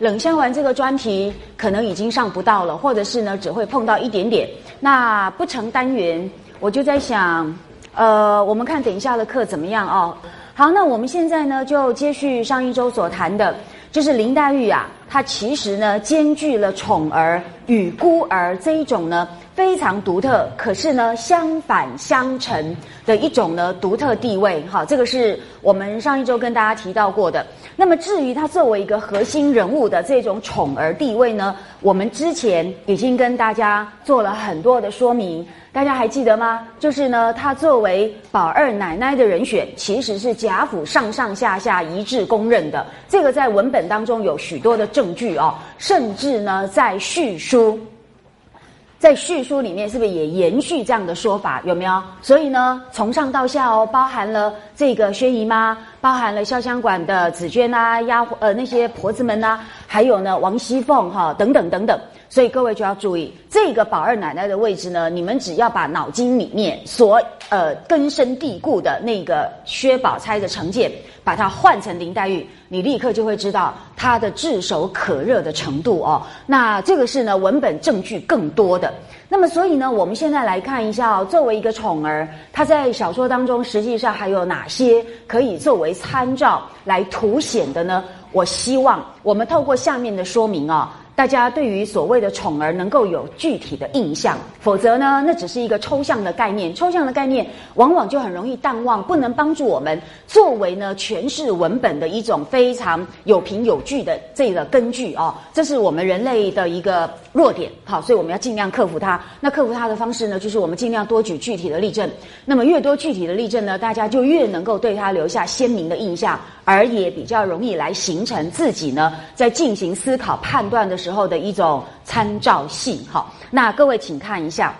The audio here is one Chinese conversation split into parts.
冷香丸这个专题可能已经上不到了，或者是呢只会碰到一点点。那不成单元，我就在想，呃，我们看等一下的课怎么样哦？好，那我们现在呢就接续上一周所谈的，就是林黛玉啊，她其实呢兼具了宠儿与孤儿这一种呢。非常独特，可是呢，相反相成的一种呢独特地位。好，这个是我们上一周跟大家提到过的。那么至于他作为一个核心人物的这种宠儿地位呢，我们之前已经跟大家做了很多的说明，大家还记得吗？就是呢，他作为宝二奶奶的人选，其实是贾府上上下下一致公认的。这个在文本当中有许多的证据哦，甚至呢在叙书。在叙书里面，是不是也延续这样的说法？有没有？所以呢，从上到下哦，包含了这个薛姨妈，包含了潇湘馆的紫娟啊、丫鬟呃那些婆子们呐，还有呢王熙凤哈等等等等。所以各位就要注意，这个宝二奶奶的位置呢，你们只要把脑筋里面所呃根深蒂固的那个薛宝钗的成见，把它换成林黛玉，你立刻就会知道她的炙手可热的程度哦。那这个是呢文本证据更多的。那么所以呢，我们现在来看一下哦，作为一个宠儿，他在小说当中实际上还有哪些可以作为参照来凸显的呢？我希望我们透过下面的说明啊。大家对于所谓的宠儿能够有具体的印象，否则呢，那只是一个抽象的概念。抽象的概念往往就很容易淡忘，不能帮助我们作为呢诠释文本的一种非常有凭有据的这个根据哦。这是我们人类的一个弱点，好，所以我们要尽量克服它。那克服它的方式呢，就是我们尽量多举具体的例证。那么越多具体的例证呢，大家就越能够对它留下鲜明的印象。而也比较容易来形成自己呢，在进行思考判断的时候时候的一种参照系。好，那各位请看一下，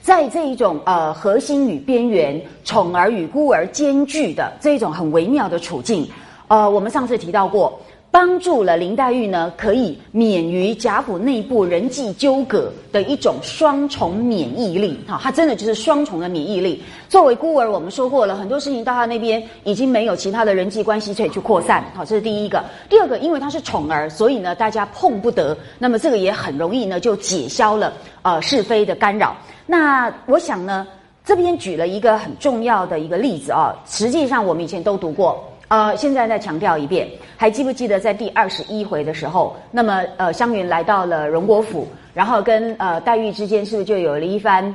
在这一种呃核心与边缘、宠儿与孤儿兼具的这一种很微妙的处境，呃，我们上次提到过。帮助了林黛玉呢，可以免于贾府内部人际纠葛的一种双重免疫力。哈，她真的就是双重的免疫力。作为孤儿，我们说过了很多事情到她那边已经没有其他的人际关系可以去扩散。好，这是第一个。第二个，因为她是宠儿，所以呢，大家碰不得。那么这个也很容易呢，就解消了呃是非的干扰。那我想呢，这边举了一个很重要的一个例子啊，实际上我们以前都读过。呃，现在再强调一遍，还记不记得在第二十一回的时候，那么呃，湘云来到了荣国府，然后跟呃黛玉之间是不是就有了一番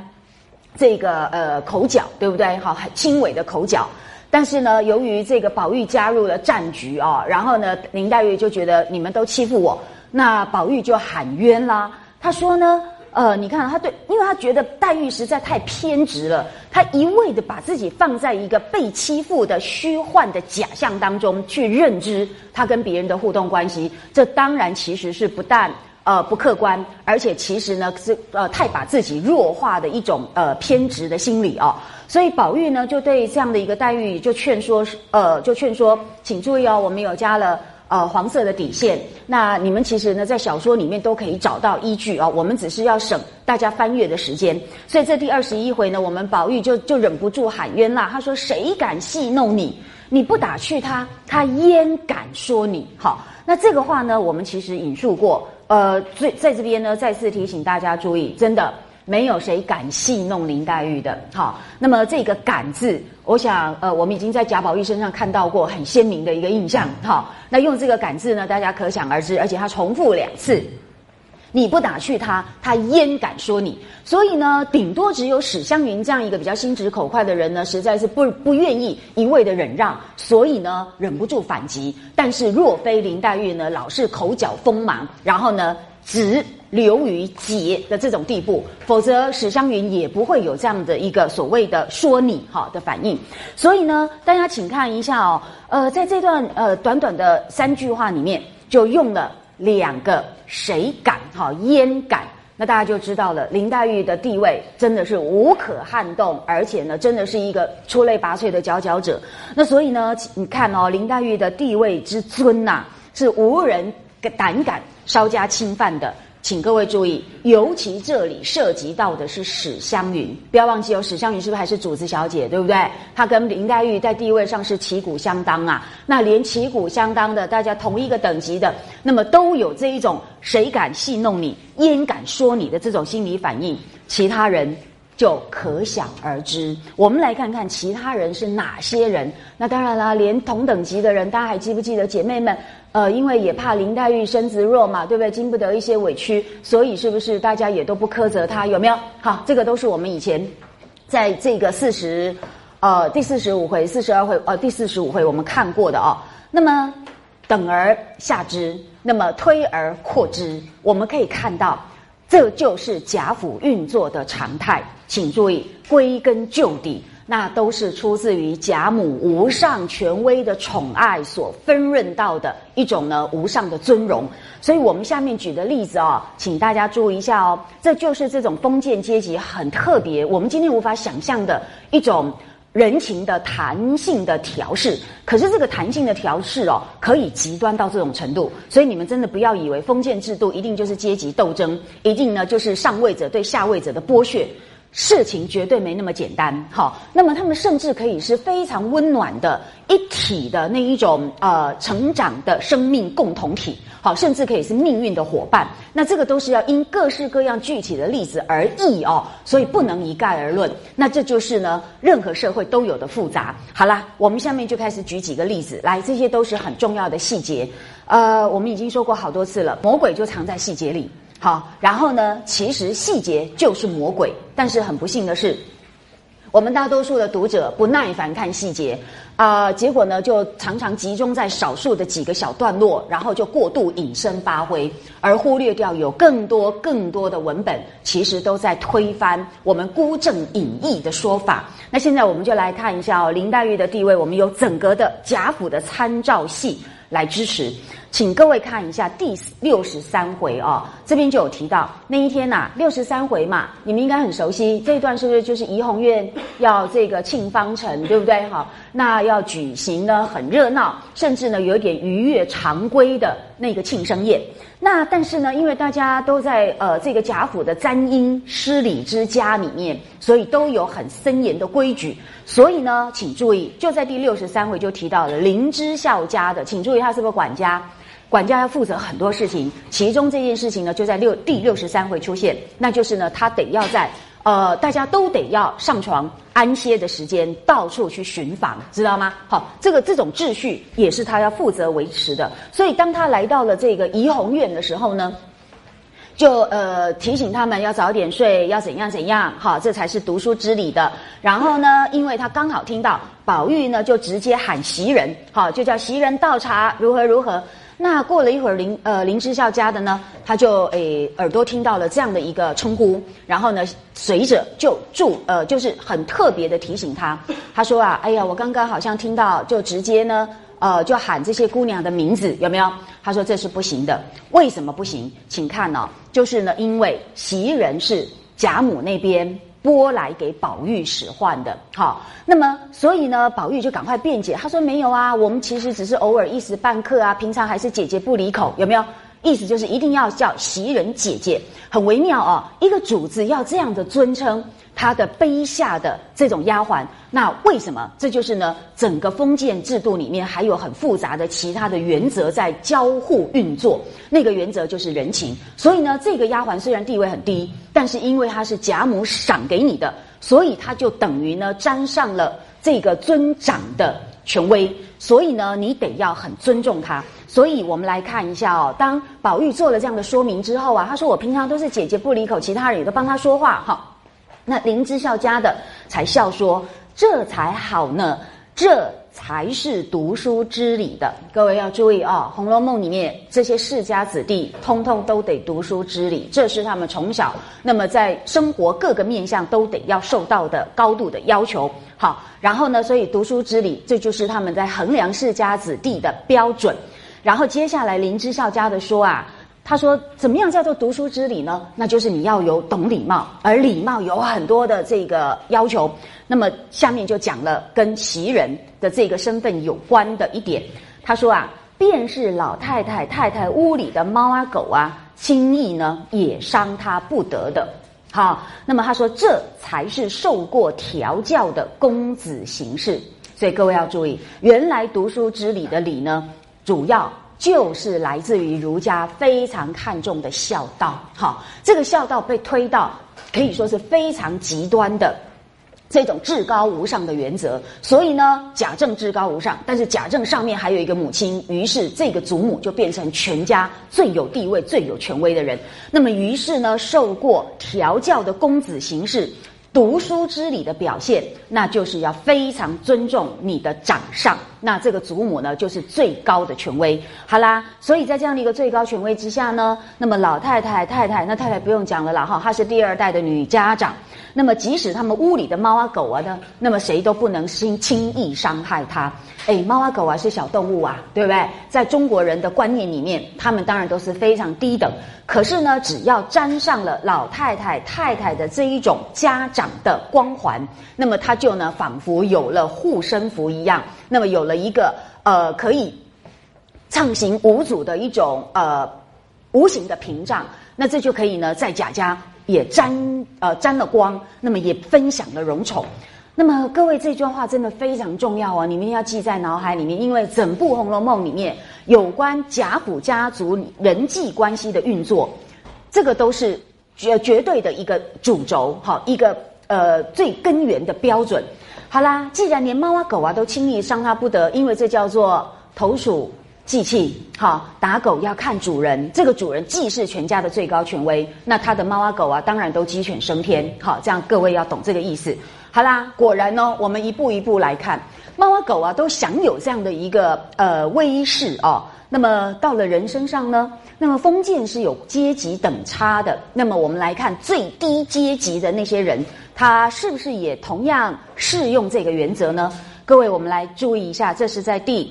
这个呃口角，对不对？好，很轻微的口角。但是呢，由于这个宝玉加入了战局啊，然后呢，林黛玉就觉得你们都欺负我，那宝玉就喊冤啦。他说呢。呃，你看他对，因为他觉得黛玉实在太偏执了，他一味的把自己放在一个被欺负的虚幻的假象当中去认知他跟别人的互动关系，这当然其实是不但呃不客观，而且其实呢是呃太把自己弱化的一种呃偏执的心理哦。所以宝玉呢就对这样的一个黛玉就劝说，呃就劝说，请注意哦，我们有加了。呃，黄色的底线。那你们其实呢，在小说里面都可以找到依据啊。我们只是要省大家翻阅的时间。所以这第二十一回呢，我们宝玉就就忍不住喊冤啦。他说：“谁敢戏弄你？你不打去他，他焉敢说你？”好，那这个话呢，我们其实引述过。呃，在在这边呢，再次提醒大家注意，真的。没有谁敢戏弄林黛玉的，好。那么这个“敢”字，我想，呃，我们已经在贾宝玉身上看到过很鲜明的一个印象，好。那用这个“敢”字呢，大家可想而知，而且他重复两次，你不打去他，他焉敢说你？所以呢，顶多只有史湘云这样一个比较心直口快的人呢，实在是不不愿意一味的忍让，所以呢，忍不住反击。但是若非林黛玉呢，老是口角锋芒，然后呢，直。流于结的这种地步，否则史湘云也不会有这样的一个所谓的说你哈的反应。所以呢，大家请看一下哦，呃，在这段呃短短的三句话里面，就用了两个谁敢哈焉敢，那大家就知道了林黛玉的地位真的是无可撼动，而且呢，真的是一个出类拔萃的佼佼者。那所以呢，你看哦，林黛玉的地位之尊呐，是无人敢胆敢稍加侵犯的。请各位注意，尤其这里涉及到的是史湘云，不要忘记哦，史湘云是不是还是主子小姐，对不对？她跟林黛玉在地位上是旗鼓相当啊。那连旗鼓相当的，大家同一个等级的，那么都有这一种谁敢戏弄你，焉敢说你的这种心理反应，其他人。就可想而知。我们来看看其他人是哪些人。那当然啦，连同等级的人，大家还记不记得？姐妹们，呃，因为也怕林黛玉身子弱嘛，对不对？经不得一些委屈，所以是不是大家也都不苛责她？有没有？好，这个都是我们以前在这个四十呃第四十五回、四十二回呃第四十五回我们看过的哦。那么等而下之，那么推而扩之，我们可以看到。这就是贾府运作的常态，请注意，归根究底，那都是出自于贾母无上权威的宠爱所分润到的一种呢无上的尊荣。所以我们下面举的例子哦，请大家注意一下哦，这就是这种封建阶级很特别，我们今天无法想象的一种。人情的弹性的调试，可是这个弹性的调试哦，可以极端到这种程度，所以你们真的不要以为封建制度一定就是阶级斗争，一定呢就是上位者对下位者的剥削。事情绝对没那么简单，好，那么他们甚至可以是非常温暖的一体的那一种呃成长的生命共同体，好，甚至可以是命运的伙伴。那这个都是要因各式各样具体的例子而异哦，所以不能一概而论。那这就是呢，任何社会都有的复杂。好啦，我们下面就开始举几个例子来，这些都是很重要的细节。呃，我们已经说过好多次了，魔鬼就藏在细节里。好，然后呢？其实细节就是魔鬼，但是很不幸的是，我们大多数的读者不耐烦看细节，啊，结果呢就常常集中在少数的几个小段落，然后就过度引申发挥，而忽略掉有更多更多的文本，其实都在推翻我们孤证隐逸的说法。那现在我们就来看一下哦，林黛玉的地位，我们有整个的贾府的参照系来支持。请各位看一下第六十三回哦，这边就有提到那一天呐，六十三回嘛，你们应该很熟悉这一段，是不是就是怡红院要这个庆方城，对不对？好，那要举行呢很热闹，甚至呢有点逾越常规的那个庆生宴。那但是呢，因为大家都在呃这个贾府的簪缨失礼之家里面，所以都有很森严的规矩。所以呢，请注意，就在第六十三回就提到了林之孝家的，请注意他是不是管家？管家要负责很多事情，其中这件事情呢，就在六第六十三回出现，那就是呢，他得要在呃，大家都得要上床安歇的时间，到处去巡访，知道吗？好，这个这种秩序也是他要负责维持的。所以当他来到了这个怡红院的时候呢，就呃提醒他们要早点睡，要怎样怎样，好，这才是读书之礼的。然后呢，因为他刚好听到宝玉呢，就直接喊袭人，好，就叫袭人倒茶，如何如何。那过了一会儿，林呃林之孝家的呢，他就诶耳朵听到了这样的一个称呼，然后呢，随着就住呃就是很特别的提醒他，他说啊，哎呀，我刚刚好像听到，就直接呢呃就喊这些姑娘的名字，有没有？他说这是不行的，为什么不行？请看哦，就是呢，因为袭人是贾母那边。拨来给宝玉使唤的，好，那么所以呢，宝玉就赶快辩解，他说没有啊，我们其实只是偶尔一时半刻啊，平常还是姐姐不离口，有没有？意思就是一定要叫袭人姐姐，很微妙哦，一个主子要这样的尊称。他的卑下的这种丫鬟，那为什么？这就是呢，整个封建制度里面还有很复杂的其他的原则在交互运作。那个原则就是人情。所以呢，这个丫鬟虽然地位很低，但是因为她是贾母赏给你的，所以她就等于呢沾上了这个尊长的权威。所以呢，你得要很尊重他。所以我们来看一下哦，当宝玉做了这样的说明之后啊，他说：“我平常都是姐姐不离口，其他人也都帮他说话。”哈。那林之孝家的才笑说：“这才好呢，这才是读书之礼的。各位要注意啊，《红楼梦》里面这些世家子弟，通通都得读书之礼，这是他们从小那么在生活各个面向都得要受到的高度的要求。好，然后呢，所以读书之礼，这就是他们在衡量世家子弟的标准。然后接下来林之孝家的说啊。”他说：“怎么样叫做读书之礼呢？那就是你要有懂礼貌，而礼貌有很多的这个要求。那么下面就讲了跟袭人的这个身份有关的一点。他说啊，便是老太太太太屋里的猫啊狗啊，轻易呢也伤他不得的。好，那么他说这才是受过调教的公子形式。所以各位要注意，原来读书之礼的礼呢，主要就是来自于儒家非常看重的孝道。好，这个孝道被推到可以说是非常极端的。这种至高无上的原则，所以呢，贾政至高无上，但是贾政上面还有一个母亲，于是这个祖母就变成全家最有地位、最有权威的人。那么，于是呢，受过调教的公子行事。读书之礼的表现，那就是要非常尊重你的长上。那这个祖母呢，就是最高的权威。好啦，所以在这样的一个最高权威之下呢，那么老太太、太太，那太太不用讲了啦，哈，她是第二代的女家长。那么即使他们屋里的猫啊狗啊呢，那么谁都不能轻轻易伤害它。哎，猫啊狗啊是小动物啊，对不对？在中国人的观念里面，他们当然都是非常低等。可是呢，只要沾上了老太太、太太的这一种家长的光环，那么他就呢，仿佛有了护身符一样，那么有了一个呃可以畅行无阻的一种呃无形的屏障。那这就可以呢，在贾家也沾呃沾了光，那么也分享了荣宠。那么各位，这句话真的非常重要哦，你们要记在脑海里面，因为整部《红楼梦》里面有关贾府家族人际关系的运作，这个都是绝绝对的一个主轴，好，一个呃最根源的标准。好啦，既然连猫啊狗啊都轻易伤他不得，因为这叫做投鼠忌器，好，打狗要看主人，这个主人既是全家的最高权威，那他的猫啊狗啊当然都鸡犬升天，好，这样各位要懂这个意思。好啦，果然呢，我们一步一步来看，猫啊狗啊都享有这样的一个呃威势哦。那么到了人身上呢，那么封建是有阶级等差的。那么我们来看最低阶级的那些人，他是不是也同样适用这个原则呢？各位，我们来注意一下，这是在第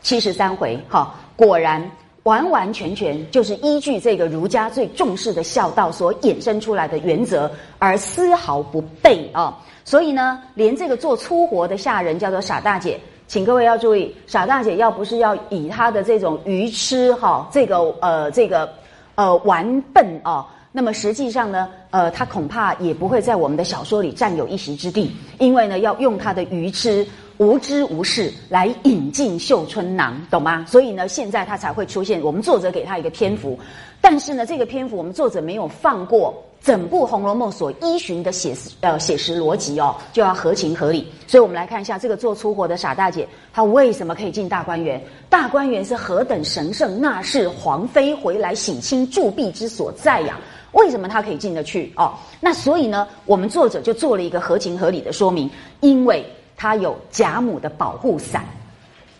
七十三回，哈，果然。完完全全就是依据这个儒家最重视的孝道所衍生出来的原则，而丝毫不悖啊！所以呢，连这个做粗活的下人叫做傻大姐，请各位要注意，傻大姐要不是要以她的这种愚痴哈，这个呃这个呃玩笨啊，那么实际上呢，呃，她恐怕也不会在我们的小说里占有一席之地，因为呢，要用她的愚痴。无知无事来引进绣春囊，懂吗？所以呢，现在他才会出现。我们作者给他一个篇幅，但是呢，这个篇幅我们作者没有放过整部《红楼梦》所依循的写实呃写实逻辑哦，就要合情合理。所以我们来看一下这个做粗活的傻大姐，她为什么可以进大观园？大观园是何等神圣，那是皇妃回来省亲铸币之所在呀。为什么她可以进得去？哦，那所以呢，我们作者就做了一个合情合理的说明，因为。她有贾母的保护伞，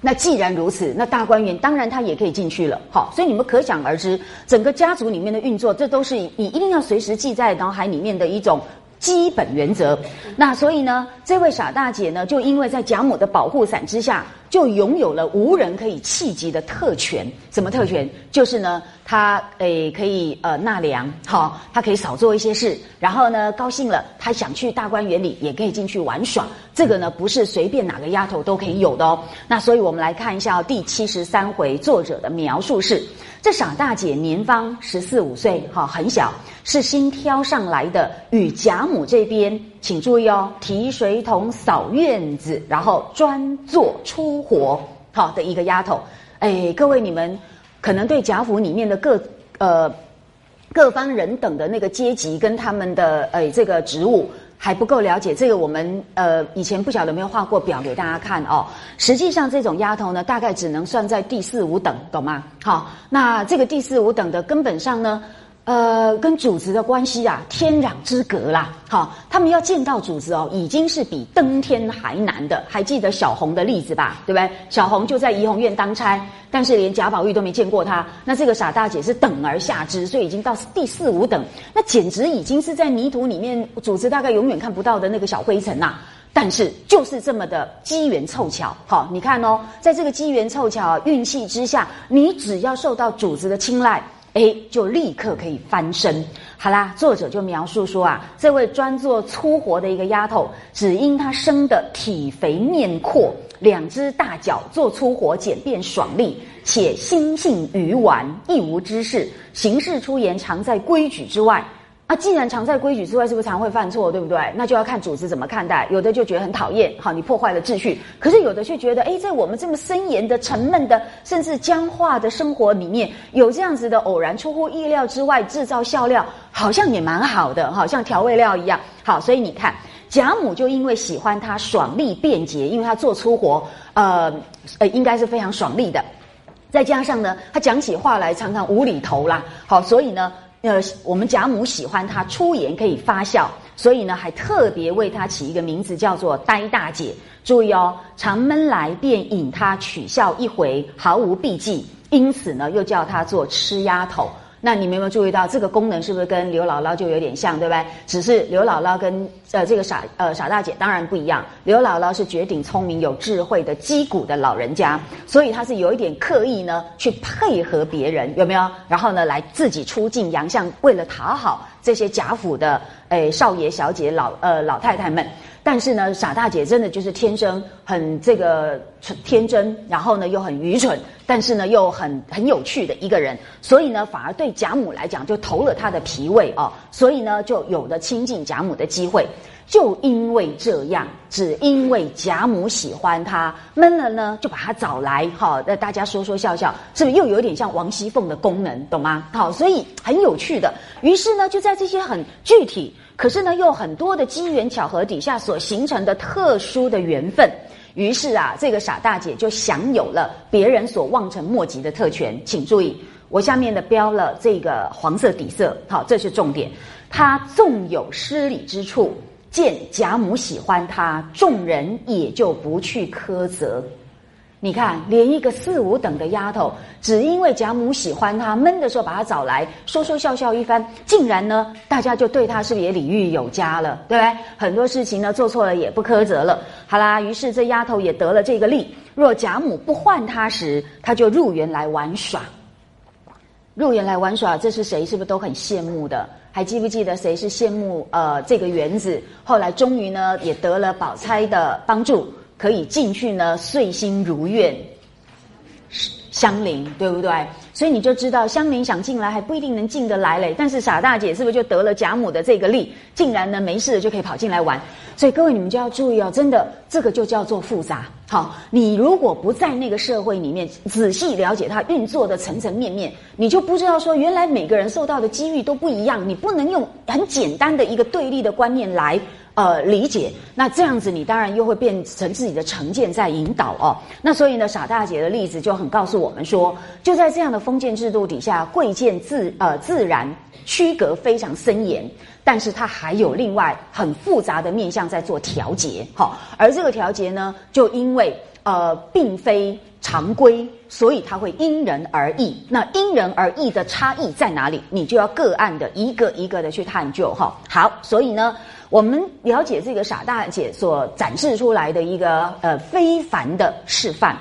那既然如此，那大观园当然他也可以进去了。好，所以你们可想而知，整个家族里面的运作，这都是你一定要随时记在脑海里面的一种。基本原则，那所以呢，这位傻大姐呢，就因为在贾母的保护伞之下，就拥有了无人可以企及的特权。什么特权？就是呢，她诶可以呃纳凉，好，她可以少做一些事，然后呢，高兴了，她想去大观园里也可以进去玩耍。这个呢，不是随便哪个丫头都可以有的哦。那所以我们来看一下第七十三回作者的描述是。这傻大姐年方十四五岁，哈，很小，是新挑上来的。与贾母这边，请注意哦，提水桶、扫院子，然后专做粗活，好的一个丫头。哎，各位你们可能对贾府里面的各呃各方人等的那个阶级跟他们的哎这个职务。还不够了解这个，我们呃以前不晓得没有画过表给大家看哦。实际上这种丫头呢，大概只能算在第四五等，懂吗？好，那这个第四五等的根本上呢。呃，跟主子的关系啊，天壤之隔啦！好，他们要见到主子哦，已经是比登天还难的。还记得小红的例子吧？对不对？小红就在怡红院当差，但是连贾宝玉都没见过她。那这个傻大姐是等而下之，所以已经到第四五等，那简直已经是在泥土里面，主子大概永远看不到的那个小灰尘呐。但是就是这么的机缘凑巧，好，你看哦，在这个机缘凑巧运气之下，你只要受到主子的青睐。哎，就立刻可以翻身。好啦，作者就描述说啊，这位专做粗活的一个丫头，只因她生的体肥面阔，两只大脚做粗活简便爽利，且心性愚顽，一无知识，行事出言常在规矩之外。啊，既然常在规矩之外，是不是常会犯错，对不对？那就要看组织怎么看待。有的就觉得很讨厌，好，你破坏了秩序；可是有的却觉得，哎，在我们这么森严的、沉闷的，甚至僵化的生活里面，有这样子的偶然、出乎意料之外制造笑料，好像也蛮好的，好像调味料一样。好，所以你看，贾母就因为喜欢他爽利便捷，因为他做粗活，呃呃，应该是非常爽利的。再加上呢，他讲起话来常常无厘头啦，好，所以呢。呃，我们贾母喜欢他出言可以发笑，所以呢，还特别为他起一个名字，叫做呆大姐。注意哦，常闷来便引他取笑一回，毫无避忌，因此呢，又叫他做吃丫头。那你们有没有注意到这个功能是不是跟刘姥姥就有点像，对不对？只是刘姥姥跟呃这个傻呃傻大姐当然不一样。刘姥姥是绝顶聪明、有智慧的击鼓的老人家，所以她是有一点刻意呢去配合别人，有没有？然后呢来自己出镜洋相，为了讨好这些贾府的诶少爷小姐、老呃老太太们。但是呢，傻大姐真的就是天生很这个天真，然后呢又很愚蠢，但是呢又很很有趣的一个人，所以呢反而对贾母来讲就投了她的脾胃哦，所以呢就有了亲近贾母的机会。就因为这样，只因为贾母喜欢他，闷了呢就把他找来，好，那大家说说笑笑，是不是又有点像王熙凤的功能，懂吗？好，所以很有趣的。于是呢，就在这些很具体。可是呢，又很多的机缘巧合底下所形成的特殊的缘分，于是啊，这个傻大姐就享有了别人所望尘莫及的特权。请注意，我下面的标了这个黄色底色，好，这是重点。她纵有失礼之处，见贾母喜欢她，众人也就不去苛责。你看，连一个四五等的丫头，只因为贾母喜欢她，闷的时候把她找来说说笑笑一番，竟然呢，大家就对她是不是也礼遇有加了，对不对？很多事情呢做错了也不苛责了。好啦，于是这丫头也得了这个利。若贾母不唤她时，她就入园来玩耍。入园来玩耍，这是谁？是不是都很羡慕的？还记不记得谁是羡慕？呃，这个园子后来终于呢，也得了宝钗的帮助。可以进去呢，遂心如愿，香菱对不对？所以你就知道香菱想进来还不一定能进得来嘞。但是傻大姐是不是就得了贾母的这个力，竟然呢没事就可以跑进来玩？所以各位你们就要注意哦，真的这个就叫做复杂。好，你如果不在那个社会里面仔细了解它运作的层层面面，你就不知道说原来每个人受到的机遇都不一样。你不能用很简单的一个对立的观念来。呃，理解那这样子，你当然又会变成自己的成见在引导哦。那所以呢，傻大姐的例子就很告诉我们说，就在这样的封建制度底下，贵贱自呃自然区隔非常森严，但是它还有另外很复杂的面向在做调节。好，而这个调节呢，就因为呃并非常规，所以它会因人而异。那因人而异的差异在哪里？你就要个案的一个一个的去探究。哈，好，所以呢。我们了解这个傻大姐所展示出来的一个呃非凡的示范，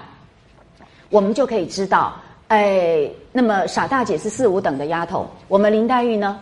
我们就可以知道，哎，那么傻大姐是四五等的丫头，我们林黛玉呢，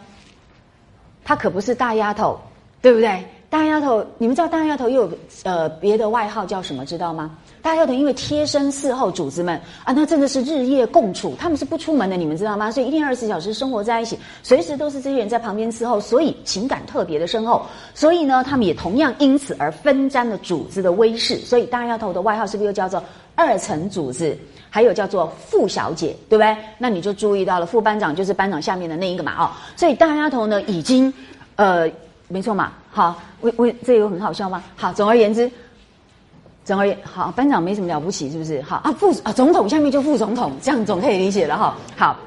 她可不是大丫头，对不对？大丫头，你们知道大丫头又有呃别的外号叫什么？知道吗？大丫头因为贴身伺候主子们啊，那真的是日夜共处，他们是不出门的，你们知道吗？所以一天二十四小时生活在一起，随时都是这些人在旁边伺候，所以情感特别的深厚。所以呢，他们也同样因此而分沾了主子的威势。所以大丫头的外号是不是又叫做二层主子？还有叫做副小姐，对不对？那你就注意到了，副班长就是班长下面的那一个嘛，哦。所以大丫头呢，已经呃。没错嘛，好，为为这有很好笑吗？好，总而言之，总而言好，班长没什么了不起，是不是？好啊，副啊总统下面就副总统，这样总可以理解了哈。好，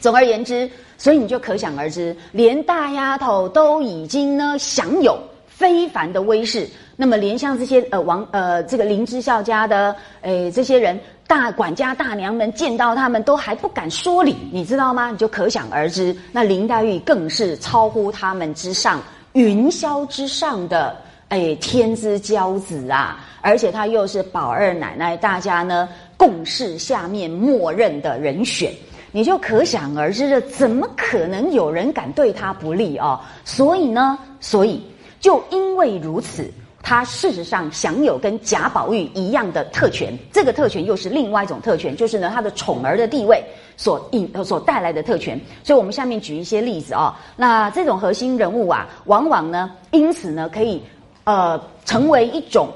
总而言之，所以你就可想而知，连大丫头都已经呢享有非凡的威势，那么连像这些呃王呃这个林之孝家的诶这些人。大管家、大娘们见到他们都还不敢说理，你知道吗？你就可想而知，那林黛玉更是超乎他们之上、云霄之上的哎天之骄子啊！而且她又是宝二奶奶，大家呢共事下面默认的人选。你就可想而知了，怎么可能有人敢对他不利哦？所以呢，所以就因为如此。他事实上享有跟贾宝玉一样的特权，这个特权又是另外一种特权，就是呢他的宠儿的地位所引所带来的特权。所以我们下面举一些例子啊，那这种核心人物啊，往往呢因此呢可以呃成为一种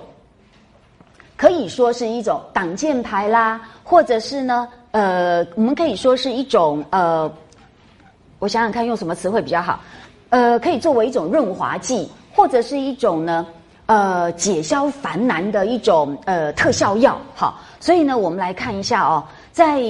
可以说是一种挡箭牌啦，或者是呢呃我们可以说是一种呃，我想想看用什么词汇比较好，呃可以作为一种润滑剂，或者是一种呢。呃，解消烦难的一种呃特效药，好，所以呢，我们来看一下哦，在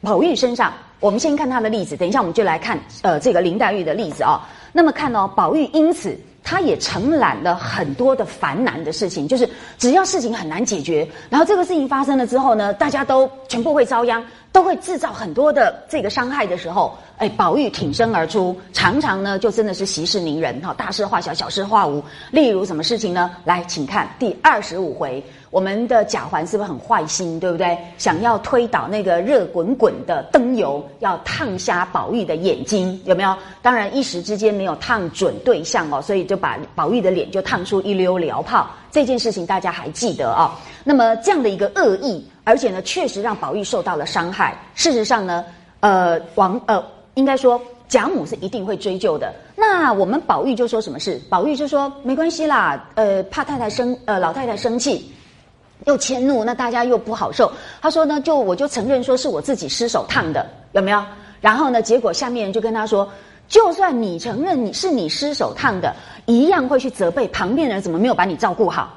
宝玉身上，我们先看他的例子，等一下我们就来看呃这个林黛玉的例子哦。那么看哦，宝玉因此他也承揽了很多的烦难的事情，就是只要事情很难解决，然后这个事情发生了之后呢，大家都全部会遭殃。都会制造很多的这个伤害的时候，哎，宝玉挺身而出，常常呢就真的是息事宁人哈，大事化小，小事化无。例如什么事情呢？来，请看第二十五回，我们的贾环是不是很坏心，对不对？想要推倒那个热滚滚的灯油，要烫瞎宝玉的眼睛，有没有？当然一时之间没有烫准对象哦，所以就把宝玉的脸就烫出一溜燎泡。这件事情大家还记得啊？那么这样的一个恶意。而且呢，确实让宝玉受到了伤害。事实上呢，呃，王呃，应该说贾母是一定会追究的。那我们宝玉就说什么事？宝玉就说没关系啦，呃，怕太太生呃老太太生气，又迁怒，那大家又不好受。他说呢，就我就承认说是我自己失手烫的，有没有？然后呢，结果下面人就跟他说，就算你承认你是你失手烫的，一样会去责备旁边人怎么没有把你照顾好，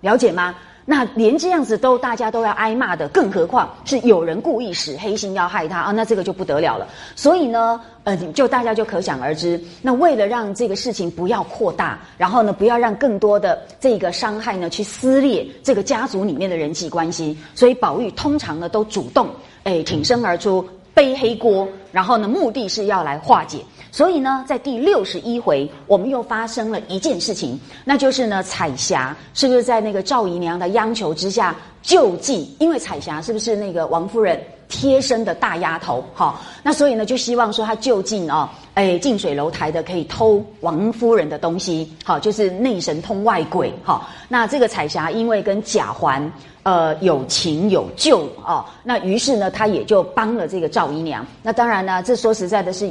了解吗？那连这样子都大家都要挨骂的，更何况是有人故意使黑心要害他啊？那这个就不得了了。所以呢，呃，就大家就可想而知。那为了让这个事情不要扩大，然后呢，不要让更多的这个伤害呢去撕裂这个家族里面的人际关系，所以宝玉通常呢都主动诶挺身而出背黑锅，然后呢目的是要来化解。所以呢，在第六十一回，我们又发生了一件事情，那就是呢，彩霞是不是在那个赵姨娘的央求之下救济？因为彩霞是不是那个王夫人贴身的大丫头？哈，那所以呢，就希望说她就近哦，哎，近水楼台的可以偷王夫人的东西，好，就是内神通外鬼，哈。那这个彩霞因为跟贾环呃有情有救哦，那于是呢，她也就帮了这个赵姨娘。那当然呢，这说实在的是。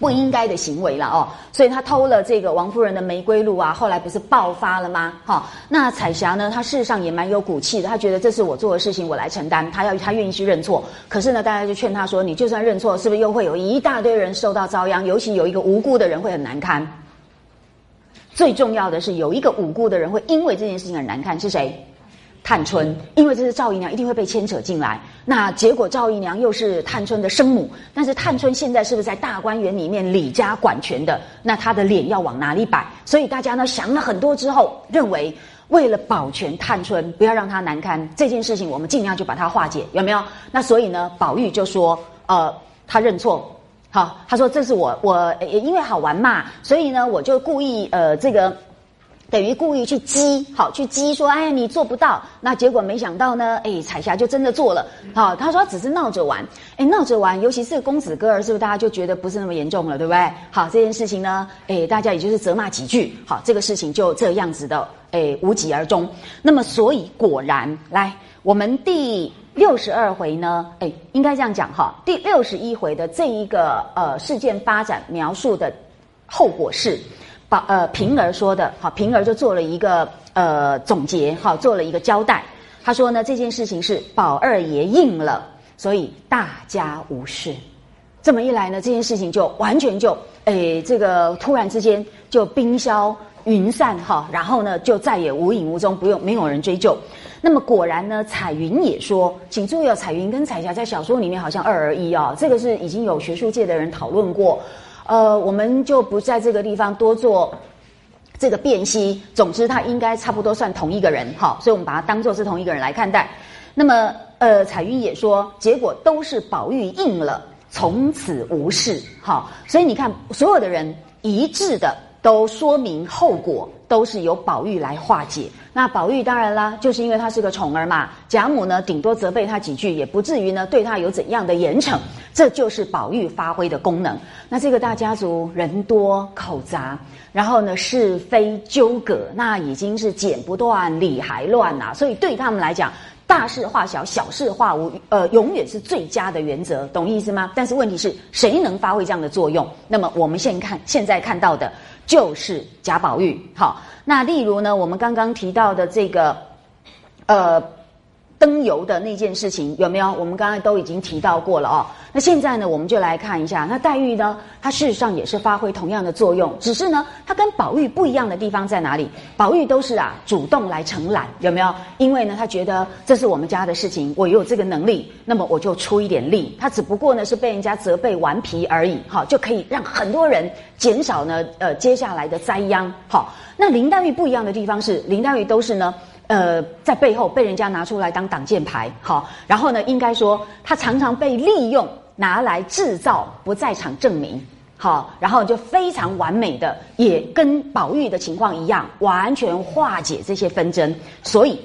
不应该的行为了哦，所以他偷了这个王夫人的玫瑰露啊，后来不是爆发了吗？哈，那彩霞呢？她事实上也蛮有骨气的，她觉得这是我做的事情，我来承担。她要她愿意去认错，可是呢，大家就劝她说：“你就算认错，是不是又会有一大堆人受到遭殃？尤其有一个无辜的人会很难堪。最重要的是，有一个无辜的人会因为这件事情很难堪，是谁？”探春，因为这是赵姨娘，一定会被牵扯进来。那结果赵姨娘又是探春的生母，但是探春现在是不是在大观园里面李家管权的？那她的脸要往哪里摆？所以大家呢想了很多之后，认为为了保全探春，不要让她难堪，这件事情我们尽量就把它化解，有没有？那所以呢，宝玉就说，呃，他认错，好，他说这是我我因为好玩嘛，所以呢，我就故意呃这个。等于故意去激，好去激说，哎，你做不到。那结果没想到呢，哎，彩霞就真的做了。好，他说只是闹着玩，哎，闹着玩。尤其是公子哥儿，是不是大家就觉得不是那么严重了，对不对？好，这件事情呢，哎，大家也就是责骂几句，好，这个事情就这样子的，哎，无疾而终。那么，所以果然，来，我们第六十二回呢，哎，应该这样讲哈，第六十一回的这一个呃事件发展描述的后果是。宝呃平儿说的好，平儿就做了一个呃总结，好做了一个交代。他说呢，这件事情是宝二爷应了，所以大家无事。这么一来呢，这件事情就完全就诶，这个突然之间就冰消云散哈，然后呢就再也无影无踪，不用没有人追究。那么果然呢，彩云也说，请注意哦，彩云跟彩霞在小说里面好像二而一啊，这个是已经有学术界的人讨论过。呃，我们就不在这个地方多做这个辨析。总之，他应该差不多算同一个人，哈，所以我们把他当做是同一个人来看待。那么，呃，彩云也说，结果都是宝玉应了，从此无事，哈。所以你看，所有的人一致的都说明后果都是由宝玉来化解。那宝玉当然啦，就是因为他是个宠儿嘛，贾母呢顶多责备他几句，也不至于呢对他有怎样的严惩。这就是宝玉发挥的功能。那这个大家族人多口杂，然后呢是非纠葛，那已经是剪不断理还乱呐。所以对他们来讲。大事化小，小事化无，呃，永远是最佳的原则，懂意思吗？但是问题是谁能发挥这样的作用？那么我们现看现在看到的就是贾宝玉。好，那例如呢，我们刚刚提到的这个，呃。登游的那件事情有没有？我们刚才都已经提到过了哦。那现在呢，我们就来看一下，那黛玉呢，她事实上也是发挥同样的作用，只是呢，她跟宝玉不一样的地方在哪里？宝玉都是啊主动来承揽，有没有？因为呢，他觉得这是我们家的事情，我有这个能力，那么我就出一点力。他只不过呢是被人家责备顽皮而已，好，就可以让很多人减少呢呃接下来的灾殃。好，那林黛玉不一样的地方是，林黛玉都是呢。呃，在背后被人家拿出来当挡箭牌，好，然后呢，应该说他常常被利用拿来制造不在场证明，好，然后就非常完美的，也跟宝玉的情况一样，完全化解这些纷争。所以，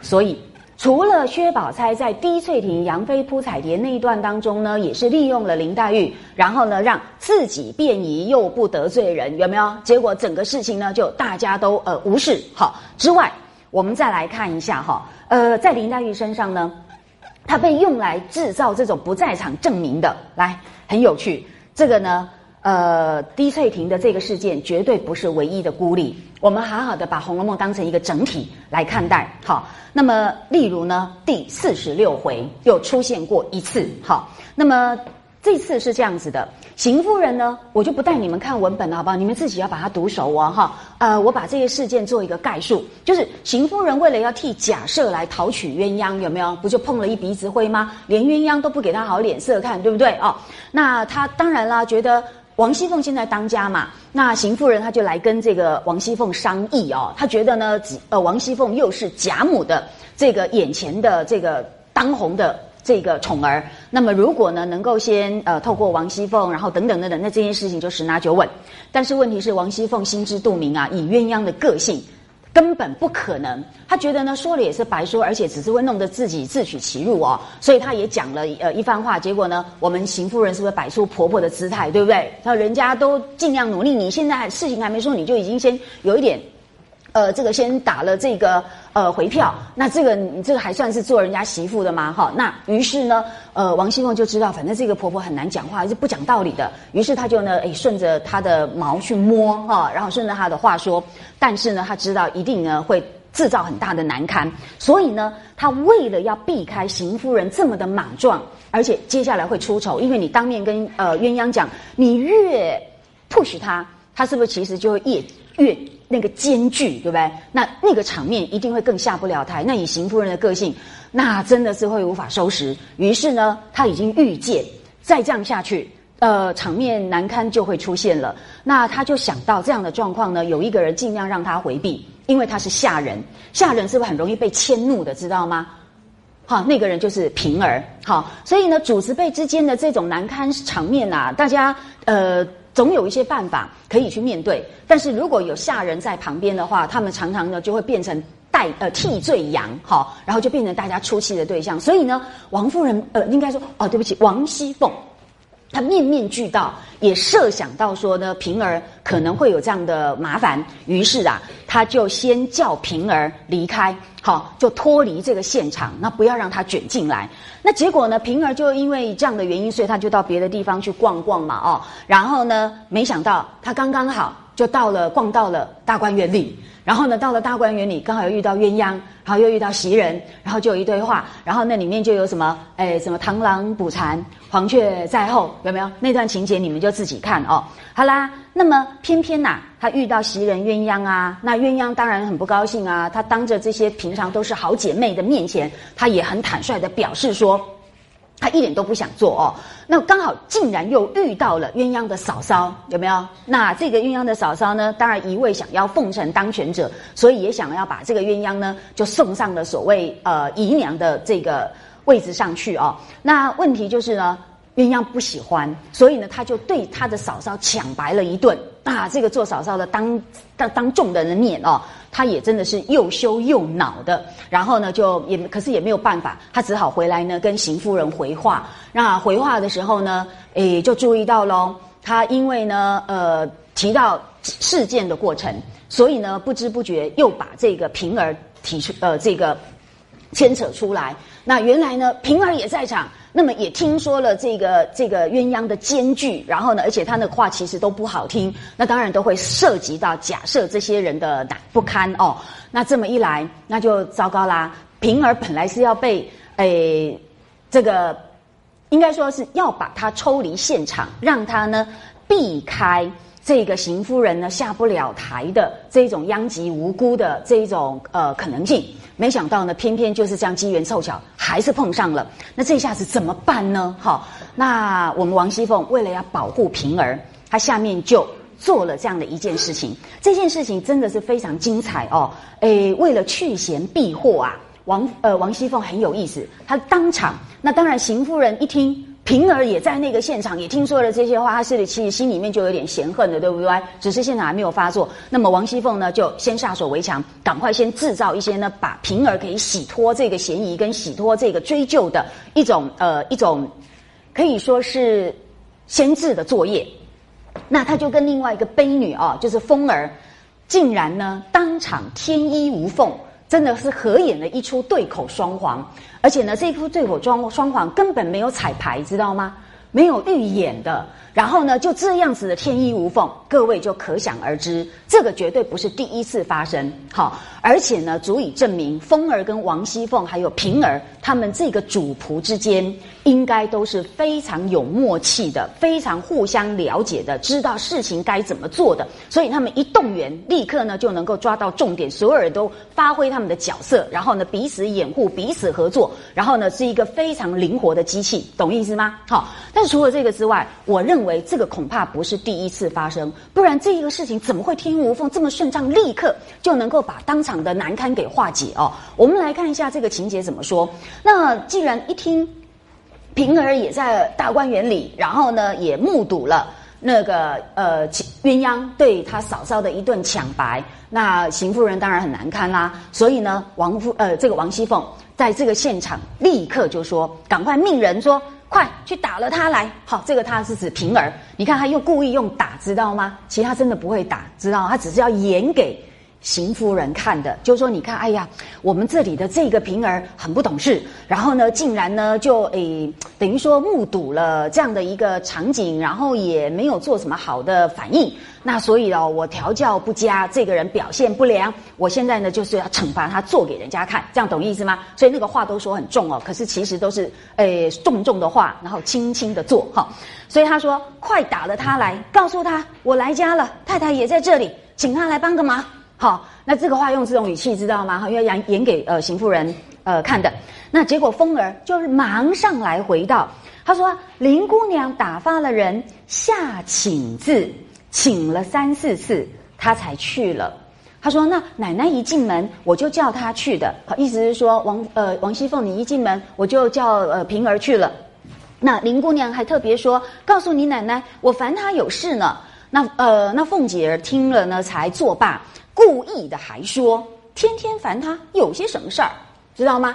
所以除了薛宝钗在滴翠亭杨妃扑彩蝶那一段当中呢，也是利用了林黛玉，然后呢，让自己便宜又不得罪人，有没有？结果整个事情呢，就大家都呃无视，好之外。我们再来看一下哈，呃，在林黛玉身上呢，她被用来制造这种不在场证明的，来很有趣。这个呢，呃，滴翠亭的这个事件绝对不是唯一的孤立。我们好好的把《红楼梦》当成一个整体来看待。好，那么例如呢，第四十六回又出现过一次。好，那么。这次是这样子的，邢夫人呢，我就不带你们看文本了，好不好？你们自己要把它读熟哦，哈。呃，我把这些事件做一个概述，就是邢夫人为了要替贾赦来讨取鸳鸯，有没有？不就碰了一鼻子灰吗？连鸳鸯都不给他好脸色看，对不对？哦，那他当然啦，觉得王熙凤现在当家嘛，那邢夫人她就来跟这个王熙凤商议哦，她觉得呢，呃，王熙凤又是贾母的这个眼前的这个当红的。这个宠儿，那么如果呢能够先呃透过王熙凤，然后等等等等，那这件事情就十拿九稳。但是问题是王熙凤心知肚明啊，以鸳鸯的个性，根本不可能。他觉得呢说了也是白说，而且只是会弄得自己自取其辱哦。所以他也讲了呃一番话，结果呢我们邢夫人是不是摆出婆婆的姿态，对不对？那人家都尽量努力，你现在事情还没说，你就已经先有一点。呃，这个先打了这个呃回票，那这个你这个还算是做人家媳妇的吗？哈，那于是呢，呃，王熙凤就知道，反正这个婆婆很难讲话，是不讲道理的。于是她就呢，哎，顺着她的毛去摸哈，然后顺着她的话说，但是呢，她知道一定呢会制造很大的难堪，所以呢，她为了要避开邢夫人这么的莽撞，而且接下来会出丑，因为你当面跟呃鸳鸯讲，你越 push 她，她是不是其实就会越越。那个艰巨，对不对？那那个场面一定会更下不了台。那以邢夫人的个性，那真的是会无法收拾。于是呢，他已经预见，再这样下去，呃，场面难堪就会出现了。那他就想到这样的状况呢，有一个人尽量让他回避，因为他是下人，下人是不是很容易被迁怒的？知道吗？好，那个人就是平儿。好，所以呢，主子辈之间的这种难堪场面啊，大家呃。总有一些办法可以去面对，但是如果有下人在旁边的话，他们常常呢就会变成代呃替罪羊，好，然后就变成大家出气的对象。所以呢，王夫人呃应该说哦，对不起，王熙凤。他面面俱到，也设想到说呢，平儿可能会有这样的麻烦，于是啊，他就先叫平儿离开，好，就脱离这个现场，那不要让他卷进来。那结果呢，平儿就因为这样的原因，所以他就到别的地方去逛逛嘛，哦，然后呢，没想到他刚刚好就到了，逛到了大观园里。然后呢，到了大观园里，刚好又遇到鸳鸯，然后又遇到袭人，然后就有一堆话，然后那里面就有什么，哎，什么螳螂捕蝉，黄雀在后，有没有？那段情节你们就自己看哦。好啦，那么偏偏呐，他遇到袭人、鸳鸯啊，那鸳鸯当然很不高兴啊，他当着这些平常都是好姐妹的面前，他也很坦率的表示说。他一点都不想做哦，那刚好竟然又遇到了鸳鸯的嫂嫂，有没有？那这个鸳鸯的嫂嫂呢，当然一味想要奉承当权者，所以也想要把这个鸳鸯呢，就送上了所谓呃姨娘的这个位置上去哦。那问题就是呢，鸳鸯不喜欢，所以呢，他就对他的嫂嫂抢白了一顿。啊，这个做嫂嫂的当当当众的人面哦，他也真的是又羞又恼的。然后呢，就也可是也没有办法，他只好回来呢跟邢夫人回话。那回话的时候呢，诶，就注意到喽，他因为呢，呃，提到事件的过程，所以呢，不知不觉又把这个平儿提出，呃，这个牵扯出来。那原来呢，平儿也在场。那么也听说了这个这个鸳鸯的奸剧，然后呢，而且他的话其实都不好听，那当然都会涉及到假设这些人的难不堪哦。那这么一来，那就糟糕啦。平儿本来是要被诶这个，应该说是要把他抽离现场，让他呢避开。这个邢夫人呢下不了台的这种殃及无辜的这一种呃可能性，没想到呢偏偏就是这样机缘凑巧还是碰上了，那这下子怎么办呢？好，那我们王熙凤为了要保护平儿，她下面就做了这样的一件事情，这件事情真的是非常精彩哦。诶，为了去嫌避祸啊，王呃王熙凤很有意思，她当场那当然邢夫人一听。平儿也在那个现场，也听说了这些话，他心里其实心里面就有点嫌恨的，对不对？只是现场还没有发作。那么王熙凤呢，就先下手为强，赶快先制造一些呢，把平儿可以洗脱这个嫌疑跟洗脱这个追究的一种呃一种，可以说是先制的作业。那他就跟另外一个悲女啊，就是风儿，竟然呢当场天衣无缝。真的是合演了一出对口双簧，而且呢，这一出对口装双簧根本没有彩排，知道吗？没有预演的。然后呢，就这样子的天衣无缝，各位就可想而知，这个绝对不是第一次发生。好，而且呢，足以证明风儿跟王熙凤还有平儿他们这个主仆之间，应该都是非常有默契的，非常互相了解的，知道事情该怎么做的。所以他们一动员，立刻呢就能够抓到重点，所有人都发挥他们的角色，然后呢彼此掩护，彼此合作，然后呢是一个非常灵活的机器，懂意思吗？好，但是除了这个之外，我认为。为这个恐怕不是第一次发生，不然这一个事情怎么会天衣无缝这么顺畅，立刻就能够把当场的难堪给化解哦？我们来看一下这个情节怎么说。那既然一听平儿也在大观园里，然后呢也目睹了那个呃鸳鸯对他嫂嫂的一顿抢白，那邢夫人当然很难堪啦。所以呢，王夫呃这个王熙凤在这个现场立刻就说：“赶快命人说。”快去打了他来！好，这个他是指平儿。你看他又故意用打，知道吗？其实他真的不会打，知道？他只是要演给邢夫人看的。就说你看，哎呀，我们这里的这个平儿很不懂事，然后呢，竟然呢就诶，等于说目睹了这样的一个场景，然后也没有做什么好的反应。那所以哦，我调教不佳，这个人表现不良，我现在呢就是要惩罚他，做给人家看，这样懂意思吗？所以那个话都说很重哦，可是其实都是诶重重的话，然后轻轻的做哈。所以他说：“快打了他来，告诉他我来家了，太太也在这里，请他来帮个忙。”好，那这个话用这种语气，知道吗？哈，要演演给呃邢夫人呃看的。那结果风儿就是忙上来回道：“他说林姑娘打发了人下请字。”请了三四次，他才去了。他说：“那奶奶一进门，我就叫他去的。好，意思是说，王呃王熙凤，你一进门，我就叫呃平儿去了。那林姑娘还特别说，告诉你奶奶，我烦她有事呢。那呃那凤姐儿听了呢，才作罢，故意的还说，天天烦他有些什么事儿，知道吗？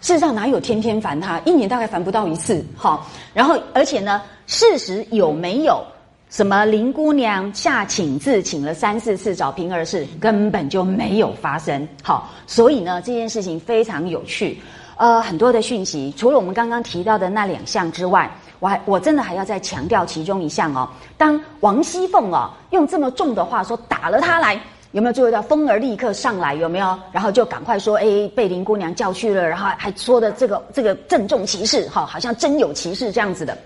事实上哪有天天烦他，一年大概烦不到一次。好，然后而且呢，事实有没有？”什么林姑娘下请字，请了三四次找平儿事，根本就没有发生。好，所以呢，这件事情非常有趣。呃，很多的讯息，除了我们刚刚提到的那两项之外，我还我真的还要再强调其中一项哦。当王熙凤哦用这么重的话说打了他来，有没有注意到风儿立刻上来？有没有？然后就赶快说，哎，被林姑娘叫去了，然后还说的这个这个郑重其事，哈，好像真有其事这样子的。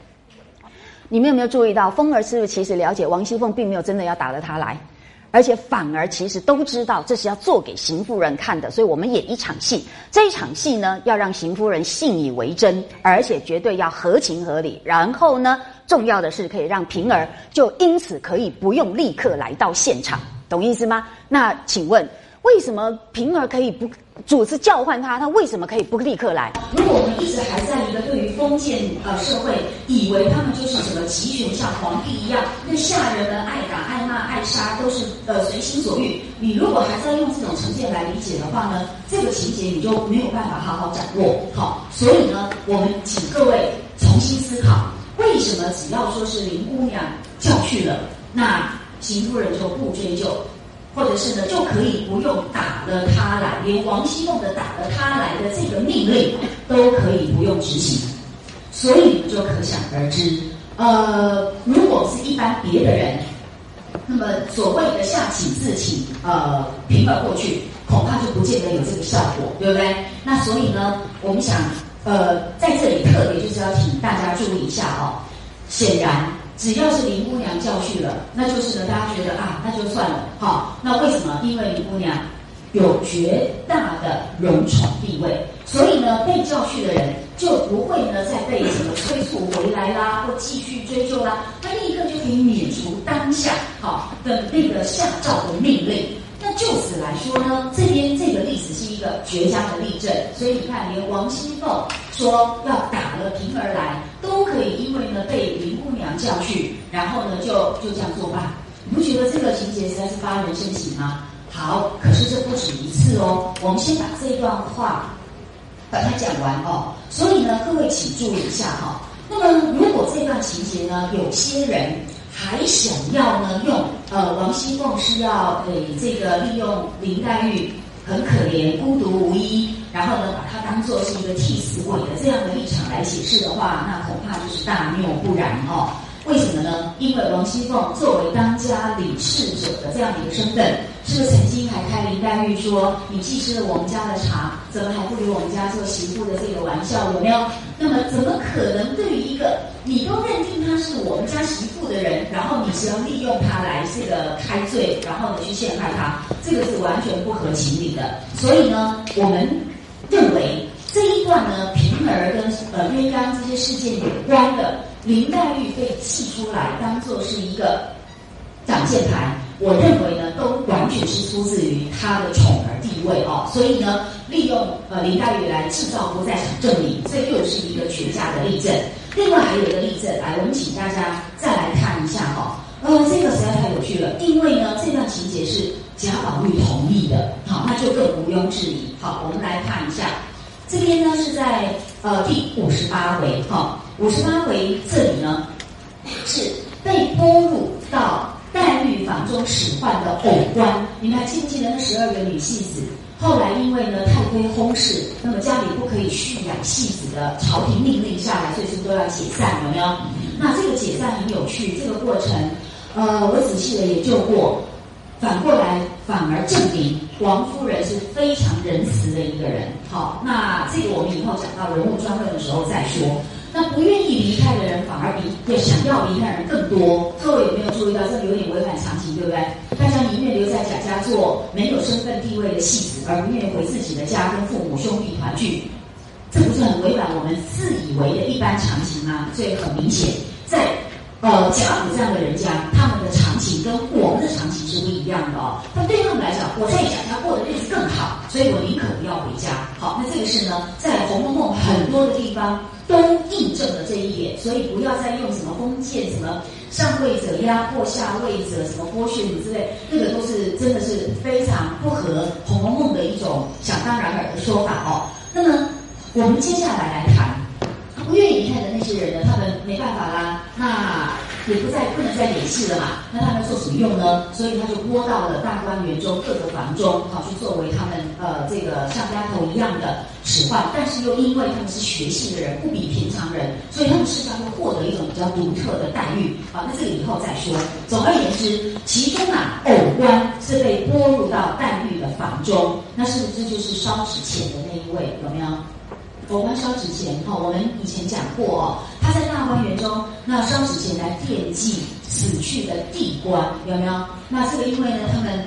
你们有没有注意到，风儿是不是其实了解王熙凤并没有真的要打了他来，而且反而其实都知道这是要做给邢夫人看的，所以我们演一场戏，这一场戏呢要让邢夫人信以为真，而且绝对要合情合理。然后呢，重要的是可以让平儿就因此可以不用立刻来到现场，懂意思吗？那请问为什么平儿可以不主持叫唤他，他为什么可以不立刻来？如果我们一直还在一个对于封建呃社会以为他们就是什么集权像皇帝一样，那下人们爱打爱骂爱杀都是呃随心所欲。你如果还在用这种成见来理解的话呢，这个情节你就没有办法好好掌握。好，所以呢，我们请各位重新思考，为什么只要说是林姑娘叫去了，那邢夫人就不追究？或者是呢，就可以不用打了他来，连王熙凤的打了他来的这个命令都可以不用执行，所以就可想而知，呃，如果是一般别的人，那么所谓的下请自请，呃，平而过去，恐怕就不见得有这个效果，对不对？那所以呢，我们想，呃，在这里特别就是要请大家注意一下哦，显然。只要是林姑娘教训了，那就是呢，大家觉得啊，那就算了，哈。那为什么？因为林姑娘有绝大的荣宠地位，所以呢，被教训的人就不会呢再被什么催促回来啦，或继续追究啦，他立刻就可以免除当下哈等那个下诏的命令。就此来说呢，这边这个例子是一个绝佳的例证。所以你看，连王熙凤说要打了平儿来，都可以因为呢被林姑娘叫去，然后呢就就这样作罢。你不觉得这个情节实在是发人深省吗？好，可是这不止一次哦。我们先把这段话把它讲完哦。所以呢，各位请注意一下哈。那么如果这段情节呢，有些人。还想要呢？用呃，王熙凤是要诶这个利用林黛玉很可怜、孤独无依，然后呢，把她当做是一个替死鬼的这样的立场来解释的话，那恐怕就是大谬不然哦。为什么呢？因为王熙凤作为当家理事者的这样的一个身份，是不是曾经还开林黛玉说：“你既吃了我们家的茶，怎么还不给我们家做媳妇的这个玩笑？有没有？那么怎么可能对于一个你都认定他是我们家媳妇的人，然后你是要利用他来这个开罪，然后呢去陷害他？这个是完全不合情理的。所以呢，我们认为这一段呢，平儿跟呃鸳鸯这些事件有关的。林黛玉被寄出来当做是一个挡箭牌，我认为呢，都完全是出自于她的宠儿地位哦，所以呢，利用呃林黛玉来制造不在场证明，这又是一个绝佳的例证。另外还有一个例证，来，我们请大家再来看一下哈，呃，这个实在太有趣了，因为呢，这段情节是贾宝玉同意的，好，那就更毋庸置疑。好，我们来看一下，这边呢是在呃第五十八回哈。五十八回这里呢，是被拨入到黛玉房中使唤的偶官。你们还记不记得那十二个女戏子？后来因为呢太妃薨逝，那么家里不可以蓄养戏子的朝廷命令下来，所以是都要解散？有没有？那这个解散很有趣，这个过程，呃，我仔细的研究过，反过来反而证明王夫人是非常仁慈的一个人。好，那这个我们以后讲到人物专论的时候再说。那不愿意离开的人，反而比要想要离开的人更多。各位有没有注意到，这有点违反常情，对不对？大家宁愿留在贾家做没有身份地位的戏子，而不愿意回自己的家跟父母兄弟团聚，这不是很违反我们自以为的一般常情吗？所以很明显，在。呃，贾府这样的人家，他们的场景跟我们的场景是不一样的哦。但对他们来讲，我在贾家过的日子更好，所以我宁可不要回家。好，那这个是呢，在《红楼梦》很多的地方都印证了这一点。所以不要再用什么封建、什么上位者压迫下位者、什么剥削你之类，那个都是真的是非常不合《红楼梦》的一种想当然尔的说法哦。那么我们接下来来谈。不愿意离开的那些人呢？他们没办法啦，那也不再不能再演戏了嘛。那他们做什么用呢？所以他就拨到了大观园中各个房中，好去作为他们呃这个像丫头一样的使唤。但是又因为他们是学戏的人，不比平常人，所以他们实际上会获得一种比较独特的待遇。好，那这个以后再说。总而言之，其中啊，偶官是被拨入到黛玉的房中，那是不是就是烧纸钱的那一位？有没有？佛官烧纸钱，哈，我们以前讲过哦，他在大观园中，那烧纸钱来惦记死去的帝官，有没有？那这个因为呢，他们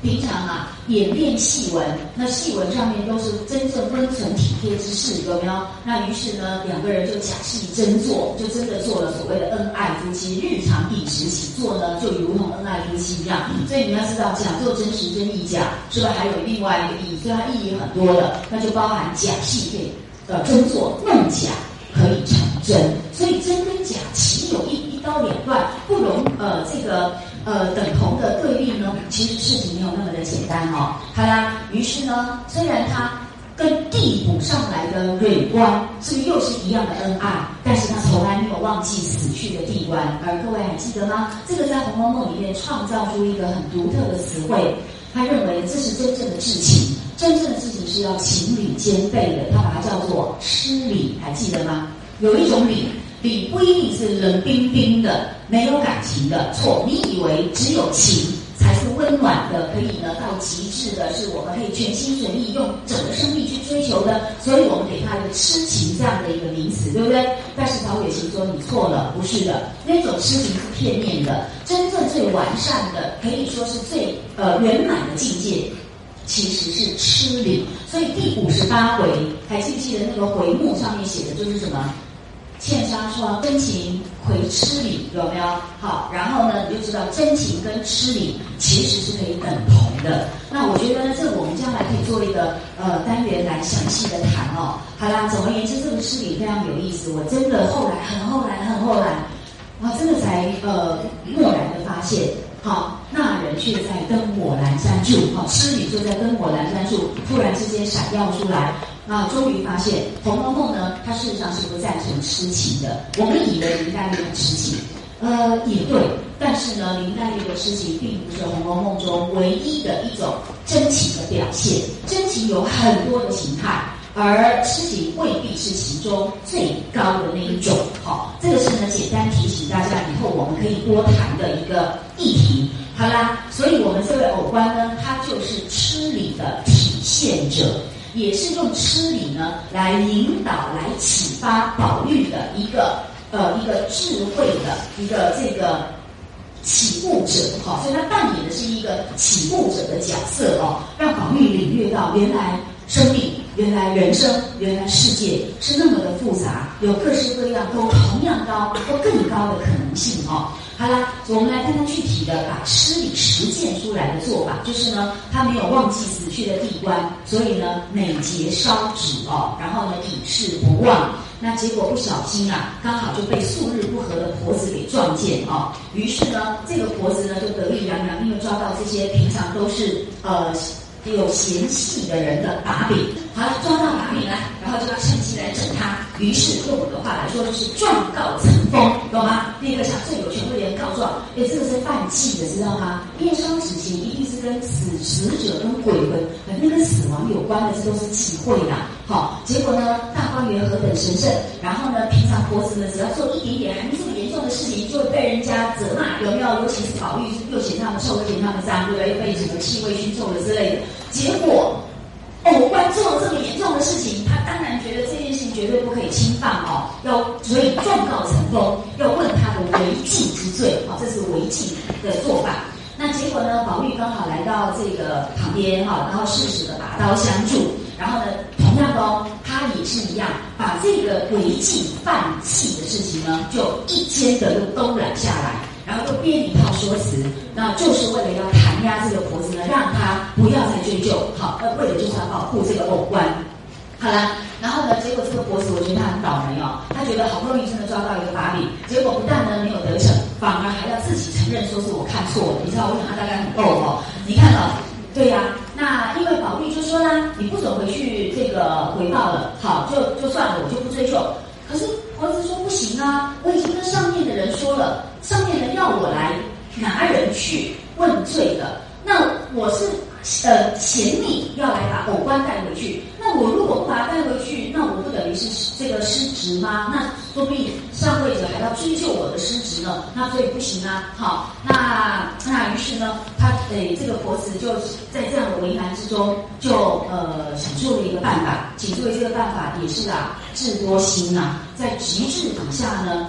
平常啊演练戏文，那戏文上面都是真正温存体贴之事，有没有？那于是呢，两个人就假戏真做，就真的做了所谓的恩爱夫妻。日常饮食起坐呢，就如同恩爱夫妻一样。所以你要知道，讲做真实真亦假，是不是还有另外一个意义？所以它意义很多的，那就包含假戏可以。呃，真做弄假可以成真，所以真跟假岂有一一刀两断，不容呃这个呃等同的对立呢？其实事情没有那么的简单哦。好啦，于是呢，虽然他跟地补上来的蕊官是不是又是一样的恩爱？但是他从来没有忘记死去的地官。而各位还记得吗？这个在《红楼梦》里面创造出一个很独特的词汇，他认为这是真正的至情，真正的事情是要情理兼备的，他把它叫做诗礼，还记得吗？有一种礼，礼不一定是冷冰冰的、没有感情的，错，你以为只有情。才是温暖的，可以呢到极致的，是我们可以全心全意用整个生命去追求的。所以我们给他一个痴情这样的一个名词，对不对？但是曹雪芹说你错了，不是的，那种痴情是片面的，真正最完善的，可以说是最呃圆满的境界，其实是痴礼。所以第五十八回，还记不记得那个回目上面写的就是什么？茜纱窗，真情回痴理，有没有？好，然后呢，你就知道真情跟痴理其实是可以等同的。那我觉得呢，这我们将来可以做一个呃单元来详细的谈哦。好啦，总而言之，这个痴礼非常有意思。我真的后来很后来很后来，啊，真的才呃蓦然的发现，好，那人却在灯火阑珊处，好，痴礼就在灯火阑珊处突然之间闪耀出来。啊，终于发现《红楼梦》呢，它事实上是不赞成痴情的。我们以为林黛玉很痴情，呃，也对。但是呢，林黛玉的痴情并不是《红楼梦》中唯一的一种真情的表现。真情有很多的形态，而痴情未必是其中最高的那一种。好，这个是呢，简单提醒大家，以后我们可以多谈的一个议题。好啦，所以我们这位偶官呢，他就是吃礼的体现者。也是用吃礼呢来引导、来启发宝玉的一个呃一个智慧的一个这个起步者哈，所以他扮演的是一个起步者的角色哦，让宝玉领略到原来生命、原来人生、原来世界是那么的复杂，有各式各样都同样高或更高的可能性哦。好啦，我们来看看具体的把诗礼实践出来的做法，就是呢，他没有忘记死去的地官，所以呢，每节烧纸哦，然后呢，以示不忘。那结果不小心啊，刚好就被素日不和的婆子给撞见哦。于是呢，这个婆子呢就得意洋洋，因为抓到这些平常都是呃。有嫌隙的人的把柄，好了，抓到把柄了，然后就要趁机来整他。于是用我的话来说，就是状告成风，懂吗？第一个想最有权威的人告状，哎，这个是犯忌的，知道吗？因为烧纸钱一定是跟死死者跟鬼魂，反正跟死亡有关的，这都是忌讳的。好，结果呢，大观园何等神圣，然后呢，平常婆子呢，只要做一点点还没这么严重的事情，就会被人家责骂，有没有？尤其是宝玉又嫌他们臭，又嫌他们脏，对不对？又被什么气味熏臭了之类的。结果，偶官做了这么严重的事情，他当然觉得这绝对不可以侵犯哦，要所以状告陈封，要问他的违纪之罪，好，这是违纪的做法。那结果呢，宝玉刚好来到这个旁边哈，然后适时的拔刀相助，然后呢，同样的，他也是一样，把这个违纪犯纪的事情呢，就一肩的又都揽下来。然后就编一套说辞，那就是为了要弹压这个婆子呢，让她不要再追究。好，呃，为了就是要保护这个偶官。好了，然后呢，结果这个博士我觉得他很倒霉哦，他觉得好不容易真的抓到一个把柄，结果不但呢没有得逞，反而还要自己承认说是我看错了。你知道我想他大概很逗哦。你看到，对呀，那因为宝玉就说啦，你不准回去这个回报了，好，就就算了，我就不追究。可是婆子说不行啊，我已经跟上面的人说了，上面人要我来拿人去问罪的，那我是呃请你要来把偶官带回去。那我如果不把他带回去，那我不等于是这个失职吗？那说不定上位者还要追究我的失职呢。那所以不行啊。好，那那于是呢，他诶这个婆子就在这样的为难之中，就呃想出了一个办法。请注意，这个办法也是啊，智多星呐，在极致底下呢，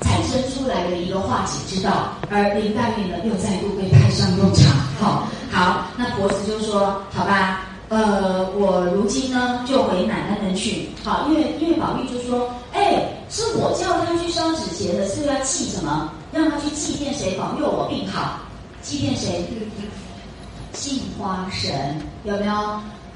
产生出来的一个化解之道。而林黛玉呢，又再度被派上用场。好，好，那婆子就说：“好吧。”呃，我如今呢就回奶奶那去，好，因为因为宝玉就说，哎，是我叫他去烧纸钱的，是要祭什么？让他去祭奠谁？保佑我病好，祭奠谁？杏花神有没有？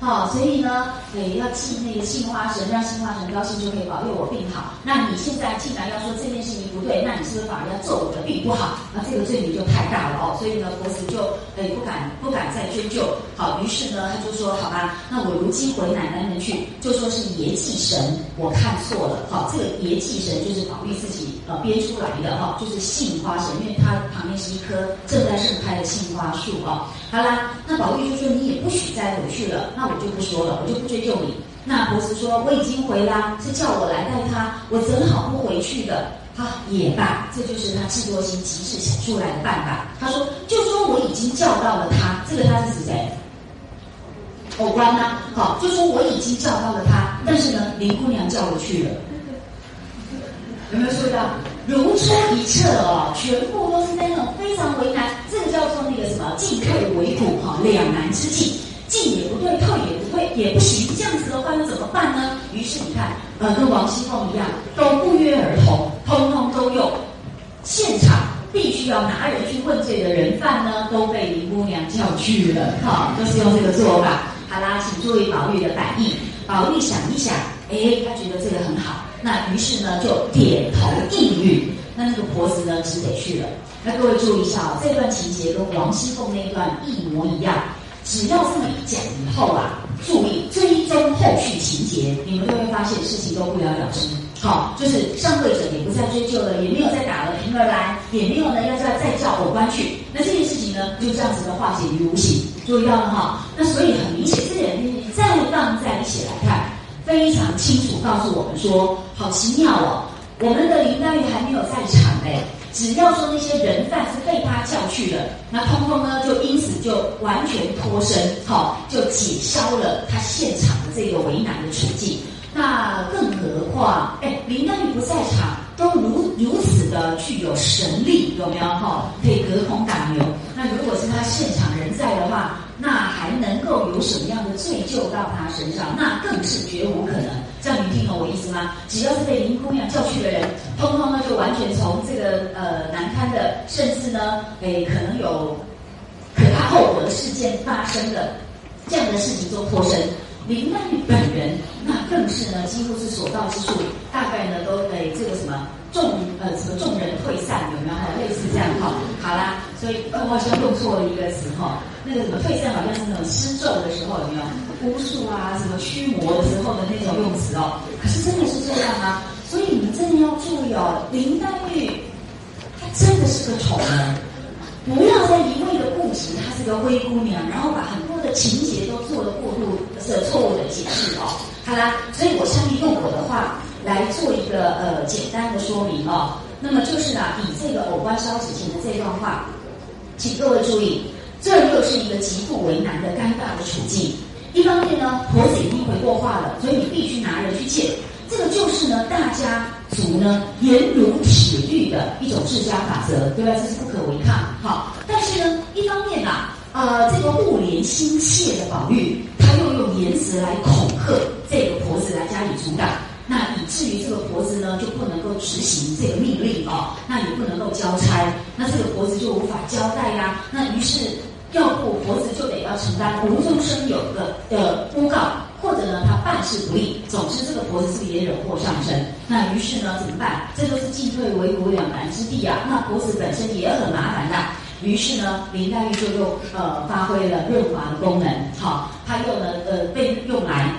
好，所以呢，诶，要祭那个杏花神，让杏花神高兴就可以保佑我病好。那你现在既然要说这件事情不对，那你是不是反而要咒我的病不好？那这个罪名就太大了哦。所以呢，佛祖就诶不敢不敢再追究。好，于是呢，他就说好吧，那我如今回奶奶们去，就说是爷祭神，我看错了。好，这个爷祭神就是保佑自己呃编出来的哈，就是杏花神，因为它旁边是一棵正在盛开的杏花树啊。好啦，那宝玉就说你也不许再回去了，那我就不说了，我就不追究你。那婆子说我已经回啦，是叫我来带他，我怎好不回去的？啊，也罢，这就是他智多星极致想出来的办法。他说就说我已经叫到了他，这个他是谁？偶官呢？好，就说我已经叫到了他，但是呢，林姑娘叫我去了，有没有注意到？如出一辙哦，全部都是那种非常为难，这个叫做那个什么进退维谷哈，两难之际，进也不对，退也不退，也不行，这样子的话那怎么办呢？于是你看，呃，跟王熙凤一样，都不约而同，通通都用现场必须要拿人去问罪的人犯呢，都被林姑娘叫去了，哈，都是用这个做法。好啦，请注意宝玉的反应，宝玉想一想，哎，他觉得这个很好。那于是呢，就点头应允。那那个婆子呢，只得去了。那各位注意一下哦，这段情节跟王熙凤那一段一模一样。只要这么一讲以后啊，注意追踪后续情节，你们就会发现事情都不了了之。好，就是上位者也不再追究了，也没有再打了平儿来，也没有呢要再再叫偶官去。那这件事情呢，就这样子的化解于无形。注意到了哈？那所以很明显，这点你再放在一起来看。非常清楚告诉我们说，好奇妙哦！我们的林黛玉还没有在场哎，只要说那些人犯是被他叫去的，那通通呢就因此就完全脱身，好就解消了他现场的这个为难的处境。那更何况，哎，林黛玉不在场，都如如此的具有神力，有没有哈？可以隔空打牛。那如果是他现场人在的话。那还能够有什么样的罪疚到他身上？那更是绝无可能。这样你听懂我意思吗？只要是被林姑娘叫去的人，通通呢就完全从这个呃难堪的，甚至呢，诶可能有可怕后果的事件发生的这样的事情中脱身。林黛玉本人，那更是呢，几乎是所到之处，大概呢都诶这个什么众呃什么众人退散，有没有哈？类似这样哈。好啦，所以我好像用错了一个词哈。那个什么退散，好像是那种施咒的时候，有没有巫术啊？什么驱魔的时候的那种用词哦。可是真的是这样啊。所以你们真的要注意哦，林黛玉她真的是个丑人。不要再一味的固执，她是个灰姑娘，然后把很多的情节都做了过度的错误的解释哦。好啦，所以我下面用我的话来做一个呃简单的说明哦。那么就是呢，以这个偶官烧纸钱的这段话，请各位注意，这又是一个极度为难的尴尬的处境。一方面呢，婆子已经回过话了，所以你必须拿人去见。这个就是呢，大家族呢严如铁律的一种治家法则，对吧？这是不可违抗。好，但是呢，一方面呐，呃，这个物怜心切的宝玉，他又用言辞来恐吓这个婆子来加以阻挡，那以至于这个婆子呢就不能够执行这个命令哦，那也不能够交差，那这个婆子就无法交代呀。那于是，要不婆子就得要承担无中生有的的诬告。或者呢，他办事不力，总之这个婆子是不是也惹祸上身？那于是呢，怎么办？这都是进退维谷两难之地啊。那婆子本身也很麻烦的。于是呢，林黛玉就又呃发挥了润滑的功能，好，她又呢呃被用来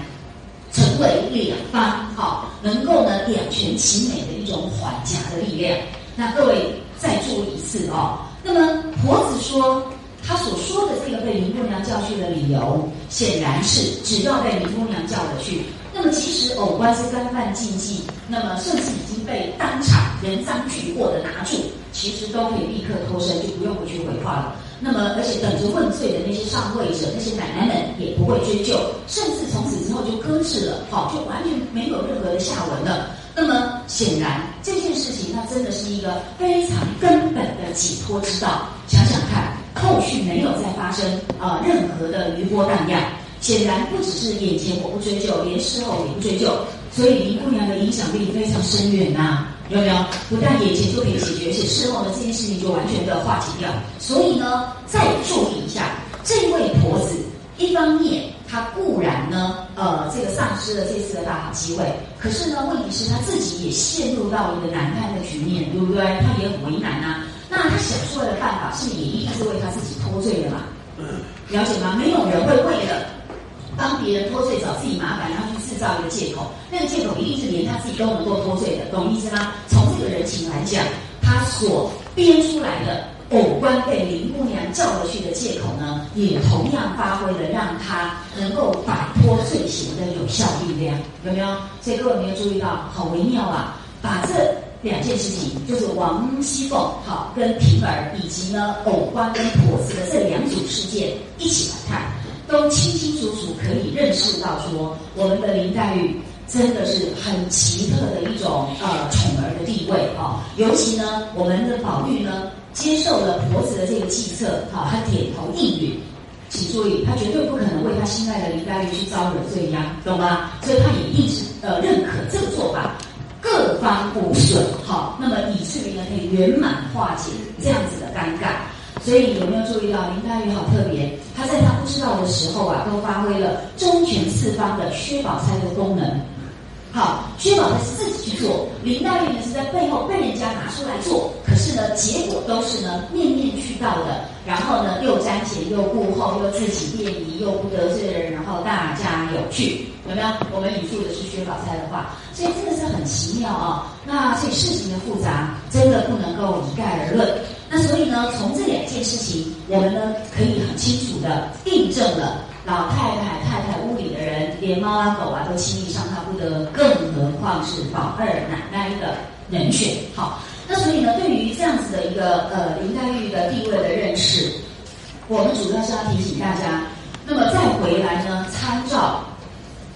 成为两方，好，能够呢两全其美的一种缓夹的力量。那各位再注意一次哦。那么婆子说。他所说的这个被林姑娘叫去的理由，显然是只要被林姑娘叫了去，那么即使偶官是干犯禁忌，那么甚至已经被当场人赃俱获的拿住，其实都可以立刻脱身，就不用回去回话了。那么，而且等着问罪的那些上位者、那些奶奶们也不会追究，甚至从此之后就搁置了，好，就完全没有任何的下文了。那么，显然这件事情，它真的是一个非常根本的解脱之道。想想看。后续没有再发生啊任何的余波荡漾，显然不只是眼前我不追究，连事后也不追究，所以林姑娘的影响力非常深远呐，有没有？不但眼前就可以解决，而且事后呢这件事情就完全的化解掉。所以呢，再注意一下，这位婆子一方面她固然呢，呃，这个丧失了这次的大好机会，可是呢，问题是她自己也陷入到一个难堪的局面，对不对？她也很为难啊。是也一定是为他自己脱罪的嘛？了解吗？没有人会为了帮别人脱罪找自己麻烦，然后去制造一个借口。那个借口一定是连他自己都能够脱罪的，懂意思吗？从这个人情来讲，他所编出来的。偶官被林姑娘叫了去的借口呢，也同样发挥了让他能够摆脱罪行的有效力量，有没有？所以各位没有注意到，好微妙啊！把这两件事情，就是王熙凤好跟平儿，以及呢偶官跟婆子的这两组事件一起来看，都清清楚楚可以认识到说，我们的林黛玉真的是很奇特的一种呃宠儿的地位啊，尤其呢我们的宝玉呢。接受了婆子的这个计策，好，他点头应允。请注意，他绝对不可能为他心爱的林黛玉去招惹罪殃，懂吗？所以他也一直呃认可这个做法，各方无损，好，那么以至于呢可以圆满化解这样子的尴尬。所以有没有注意到林黛玉好特别？她在她不知道的时候啊，都发挥了周全四方的薛宝钗的功能。好，薛宝钗是自己去做，林黛玉呢是在背后被人家拿出来做，可是呢，结果都是呢面面俱到的，然后呢又瞻前又顾后，又自己便宜，又不得罪人，然后大家有趣，有没有？我们引述的是薛宝钗的话，所以真的是很奇妙啊。那所以事情的复杂，真的不能够一概而论。那所以呢，从这两件事情，我们呢可以很清楚的印证了。老太太、太太屋里的人，连猫啊狗啊都轻易伤他不得，更何况是宝二奶奶的人选。好，那所以呢，对于这样子的一个呃林黛玉的地位的认识，我们主要是要提醒大家。那么再回来呢，参照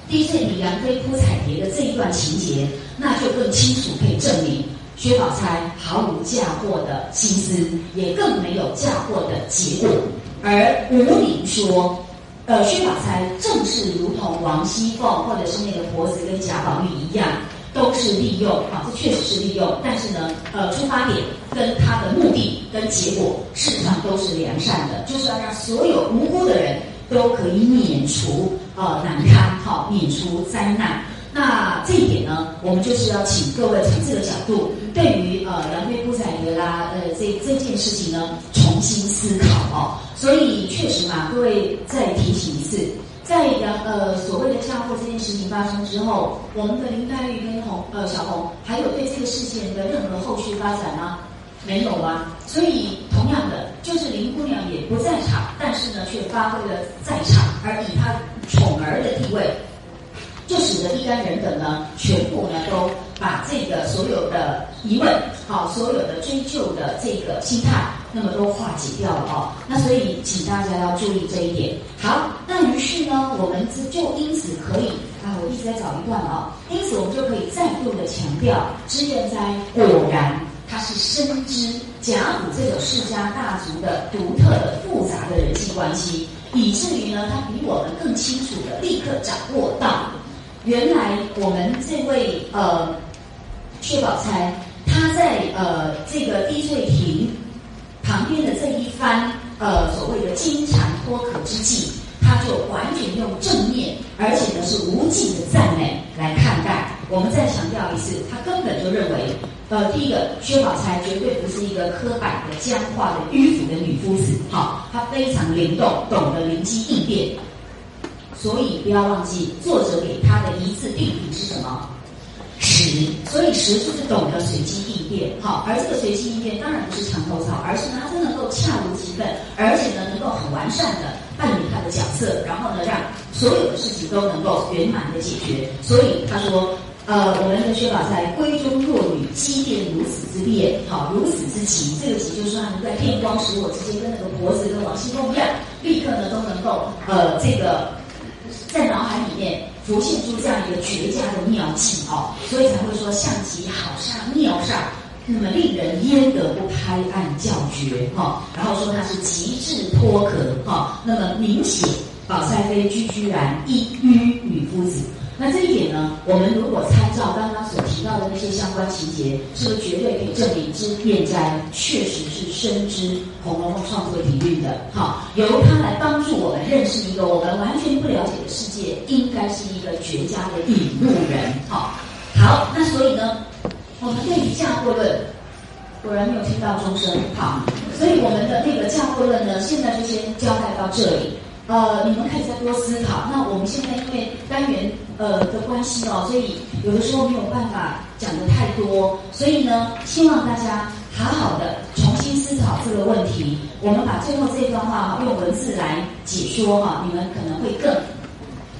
滴翠里杨妃铺彩蝶的这一段情节，那就更清楚可以证明薛宝钗毫无嫁祸的心思，也更没有嫁祸的结果。而吴宁说。呃，薛宝钗正是如同王熙凤或者是那个婆子跟贾宝玉一样，都是利用啊，这确实是利用。但是呢，呃，出发点跟他的目的跟结果，事实上都是良善的，就是要让所有无辜的人都可以免除呃难堪，好，免除灾难。那这一点呢，我们就是要请各位从这个角度，对于呃杨飞不彩蝶啦，呃这这件事情呢，重新思考哦。所以确实嘛，各位再提醒一次，在杨呃所谓的嫁祸这件事情发生之后，我们的林黛玉跟红呃小红，还有对这个事件的任何后续发展吗？没有啊。所以同样的，就是林姑娘也不在场，但是呢，却发挥了在场，而以她宠儿的地位。就使得一干人等呢，全部呢都把这个所有的疑问，好，所有的追究的这个心态，那么都化解掉了哦。那所以，请大家要注意这一点。好，那于是呢，我们就因此可以啊，我一直在找一段啊，因此我们就可以再度的强调，知燕斋果然他是深知甲骨这种世家大族的独特的复杂的人际关系，以至于呢，他比我们更清楚的立刻掌握到。原来我们这位呃薛宝钗，她在呃这个滴翠亭旁边的这一番呃所谓的金蝉脱壳之际，她就完全用正面，而且呢是无尽的赞美来看待。我们再强调一次，她根本就认为，呃，第一个薛宝钗绝对不是一个刻板的僵化的迂腐的女夫子，好，她非常灵动，懂得灵机应变。所以不要忘记，作者给他的一字定语是什么？时。所以时就是懂得随机应变，好。而这个随机应变当然不是墙头草，而是呢，他真能够恰如其分，而且呢，能够很完善的扮演他的角色，然后呢，让所有的事情都能够圆满的解决。所以他说，呃，我们的薛宝钗闺中弱女，机变如此之变，好，如此之奇。这个奇就是说，在电光石火之间，跟那个婆子跟王熙凤一样，立刻呢都能够，呃，这个。在脑海里面浮现出这样一个绝佳的妙计哦，所以才会说象棋好煞妙煞，那么令人焉得不拍案叫绝哈？然后说它是极致脱壳哈，那么明显宝钗妃居居然一隅女夫子，那这一点呢，我们如果参照刚刚所提到的那些相关情节，是不是绝对可以证明之彦斋确实是深知《红楼梦》创作底蕴的？好，由他来帮助我们认识一个我们完全不了解的世界，应该是一个绝佳的引路人。好，好，那所以呢，我们对于架构论，果然没有听到钟声。好，所以我们的那个架构论呢，现在就先交代到这里。呃，你们可以再多思考。那我们现在因为单元呃的关系哦，所以有的时候没有办法讲的太多，所以呢，希望大家好好的重新思考这个问题。我们把最后这段话用文字来解说哈，你们可能会更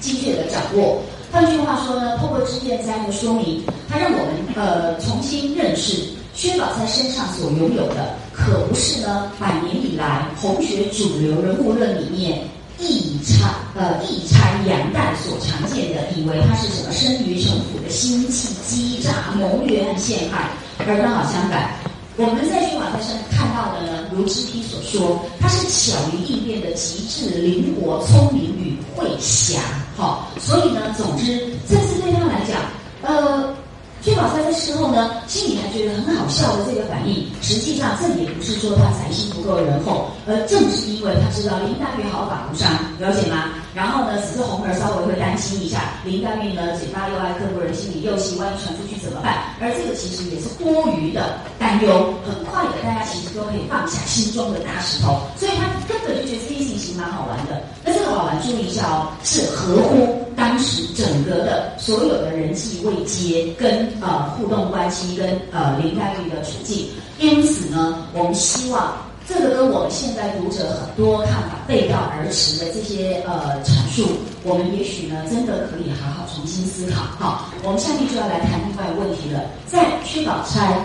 精确的掌握。换句话说呢，透过知见斋的说明，它让我们呃重新认识薛宝钗身上所拥有的，可不是呢百年以来红学主流人物论里面。一差呃一差杨旦所常见的，以为他是什么生于城府的心气欺诈谋略陷害，而刚好相反，我们在薛宝钗身上看到的呢，如知批所说，他是巧于应变的极致灵活、聪明与慧侠。好，所以呢，总之这次对他来讲，呃。薛宝钗这时候呢，心里还觉得很好笑的这个反应，实际上这也不是说他财心不够仁厚，而正是因为他知道林黛玉毫发无伤，了解吗？然后呢，只是红儿稍微会担心一下，林黛玉呢嘴巴又爱刻薄人心里又喜，欢传出去怎么办？而这个其实也是多余的担忧，很快的大家其实都可以放下心中的大石头，所以他根本就觉得这件事情蛮好玩的。那这个好玩，注意一下哦，是合乎当时整个的所有的人际未接跟。呃，互动关系跟呃林黛玉的处境，因此呢，我们希望这个跟我们现在读者很多看法背道而驰的这些呃阐述，我们也许呢真的可以好好重新思考。好，我们下面就要来谈另外一个问题了，在薛宝钗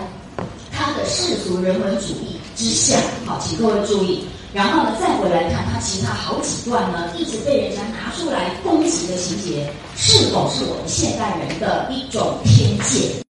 她的世俗人文主义之下，好，请各位注意，然后呢再回来看他其他好几段呢一直被人家拿出来攻击的情节，是否是我们现代人的一种偏见？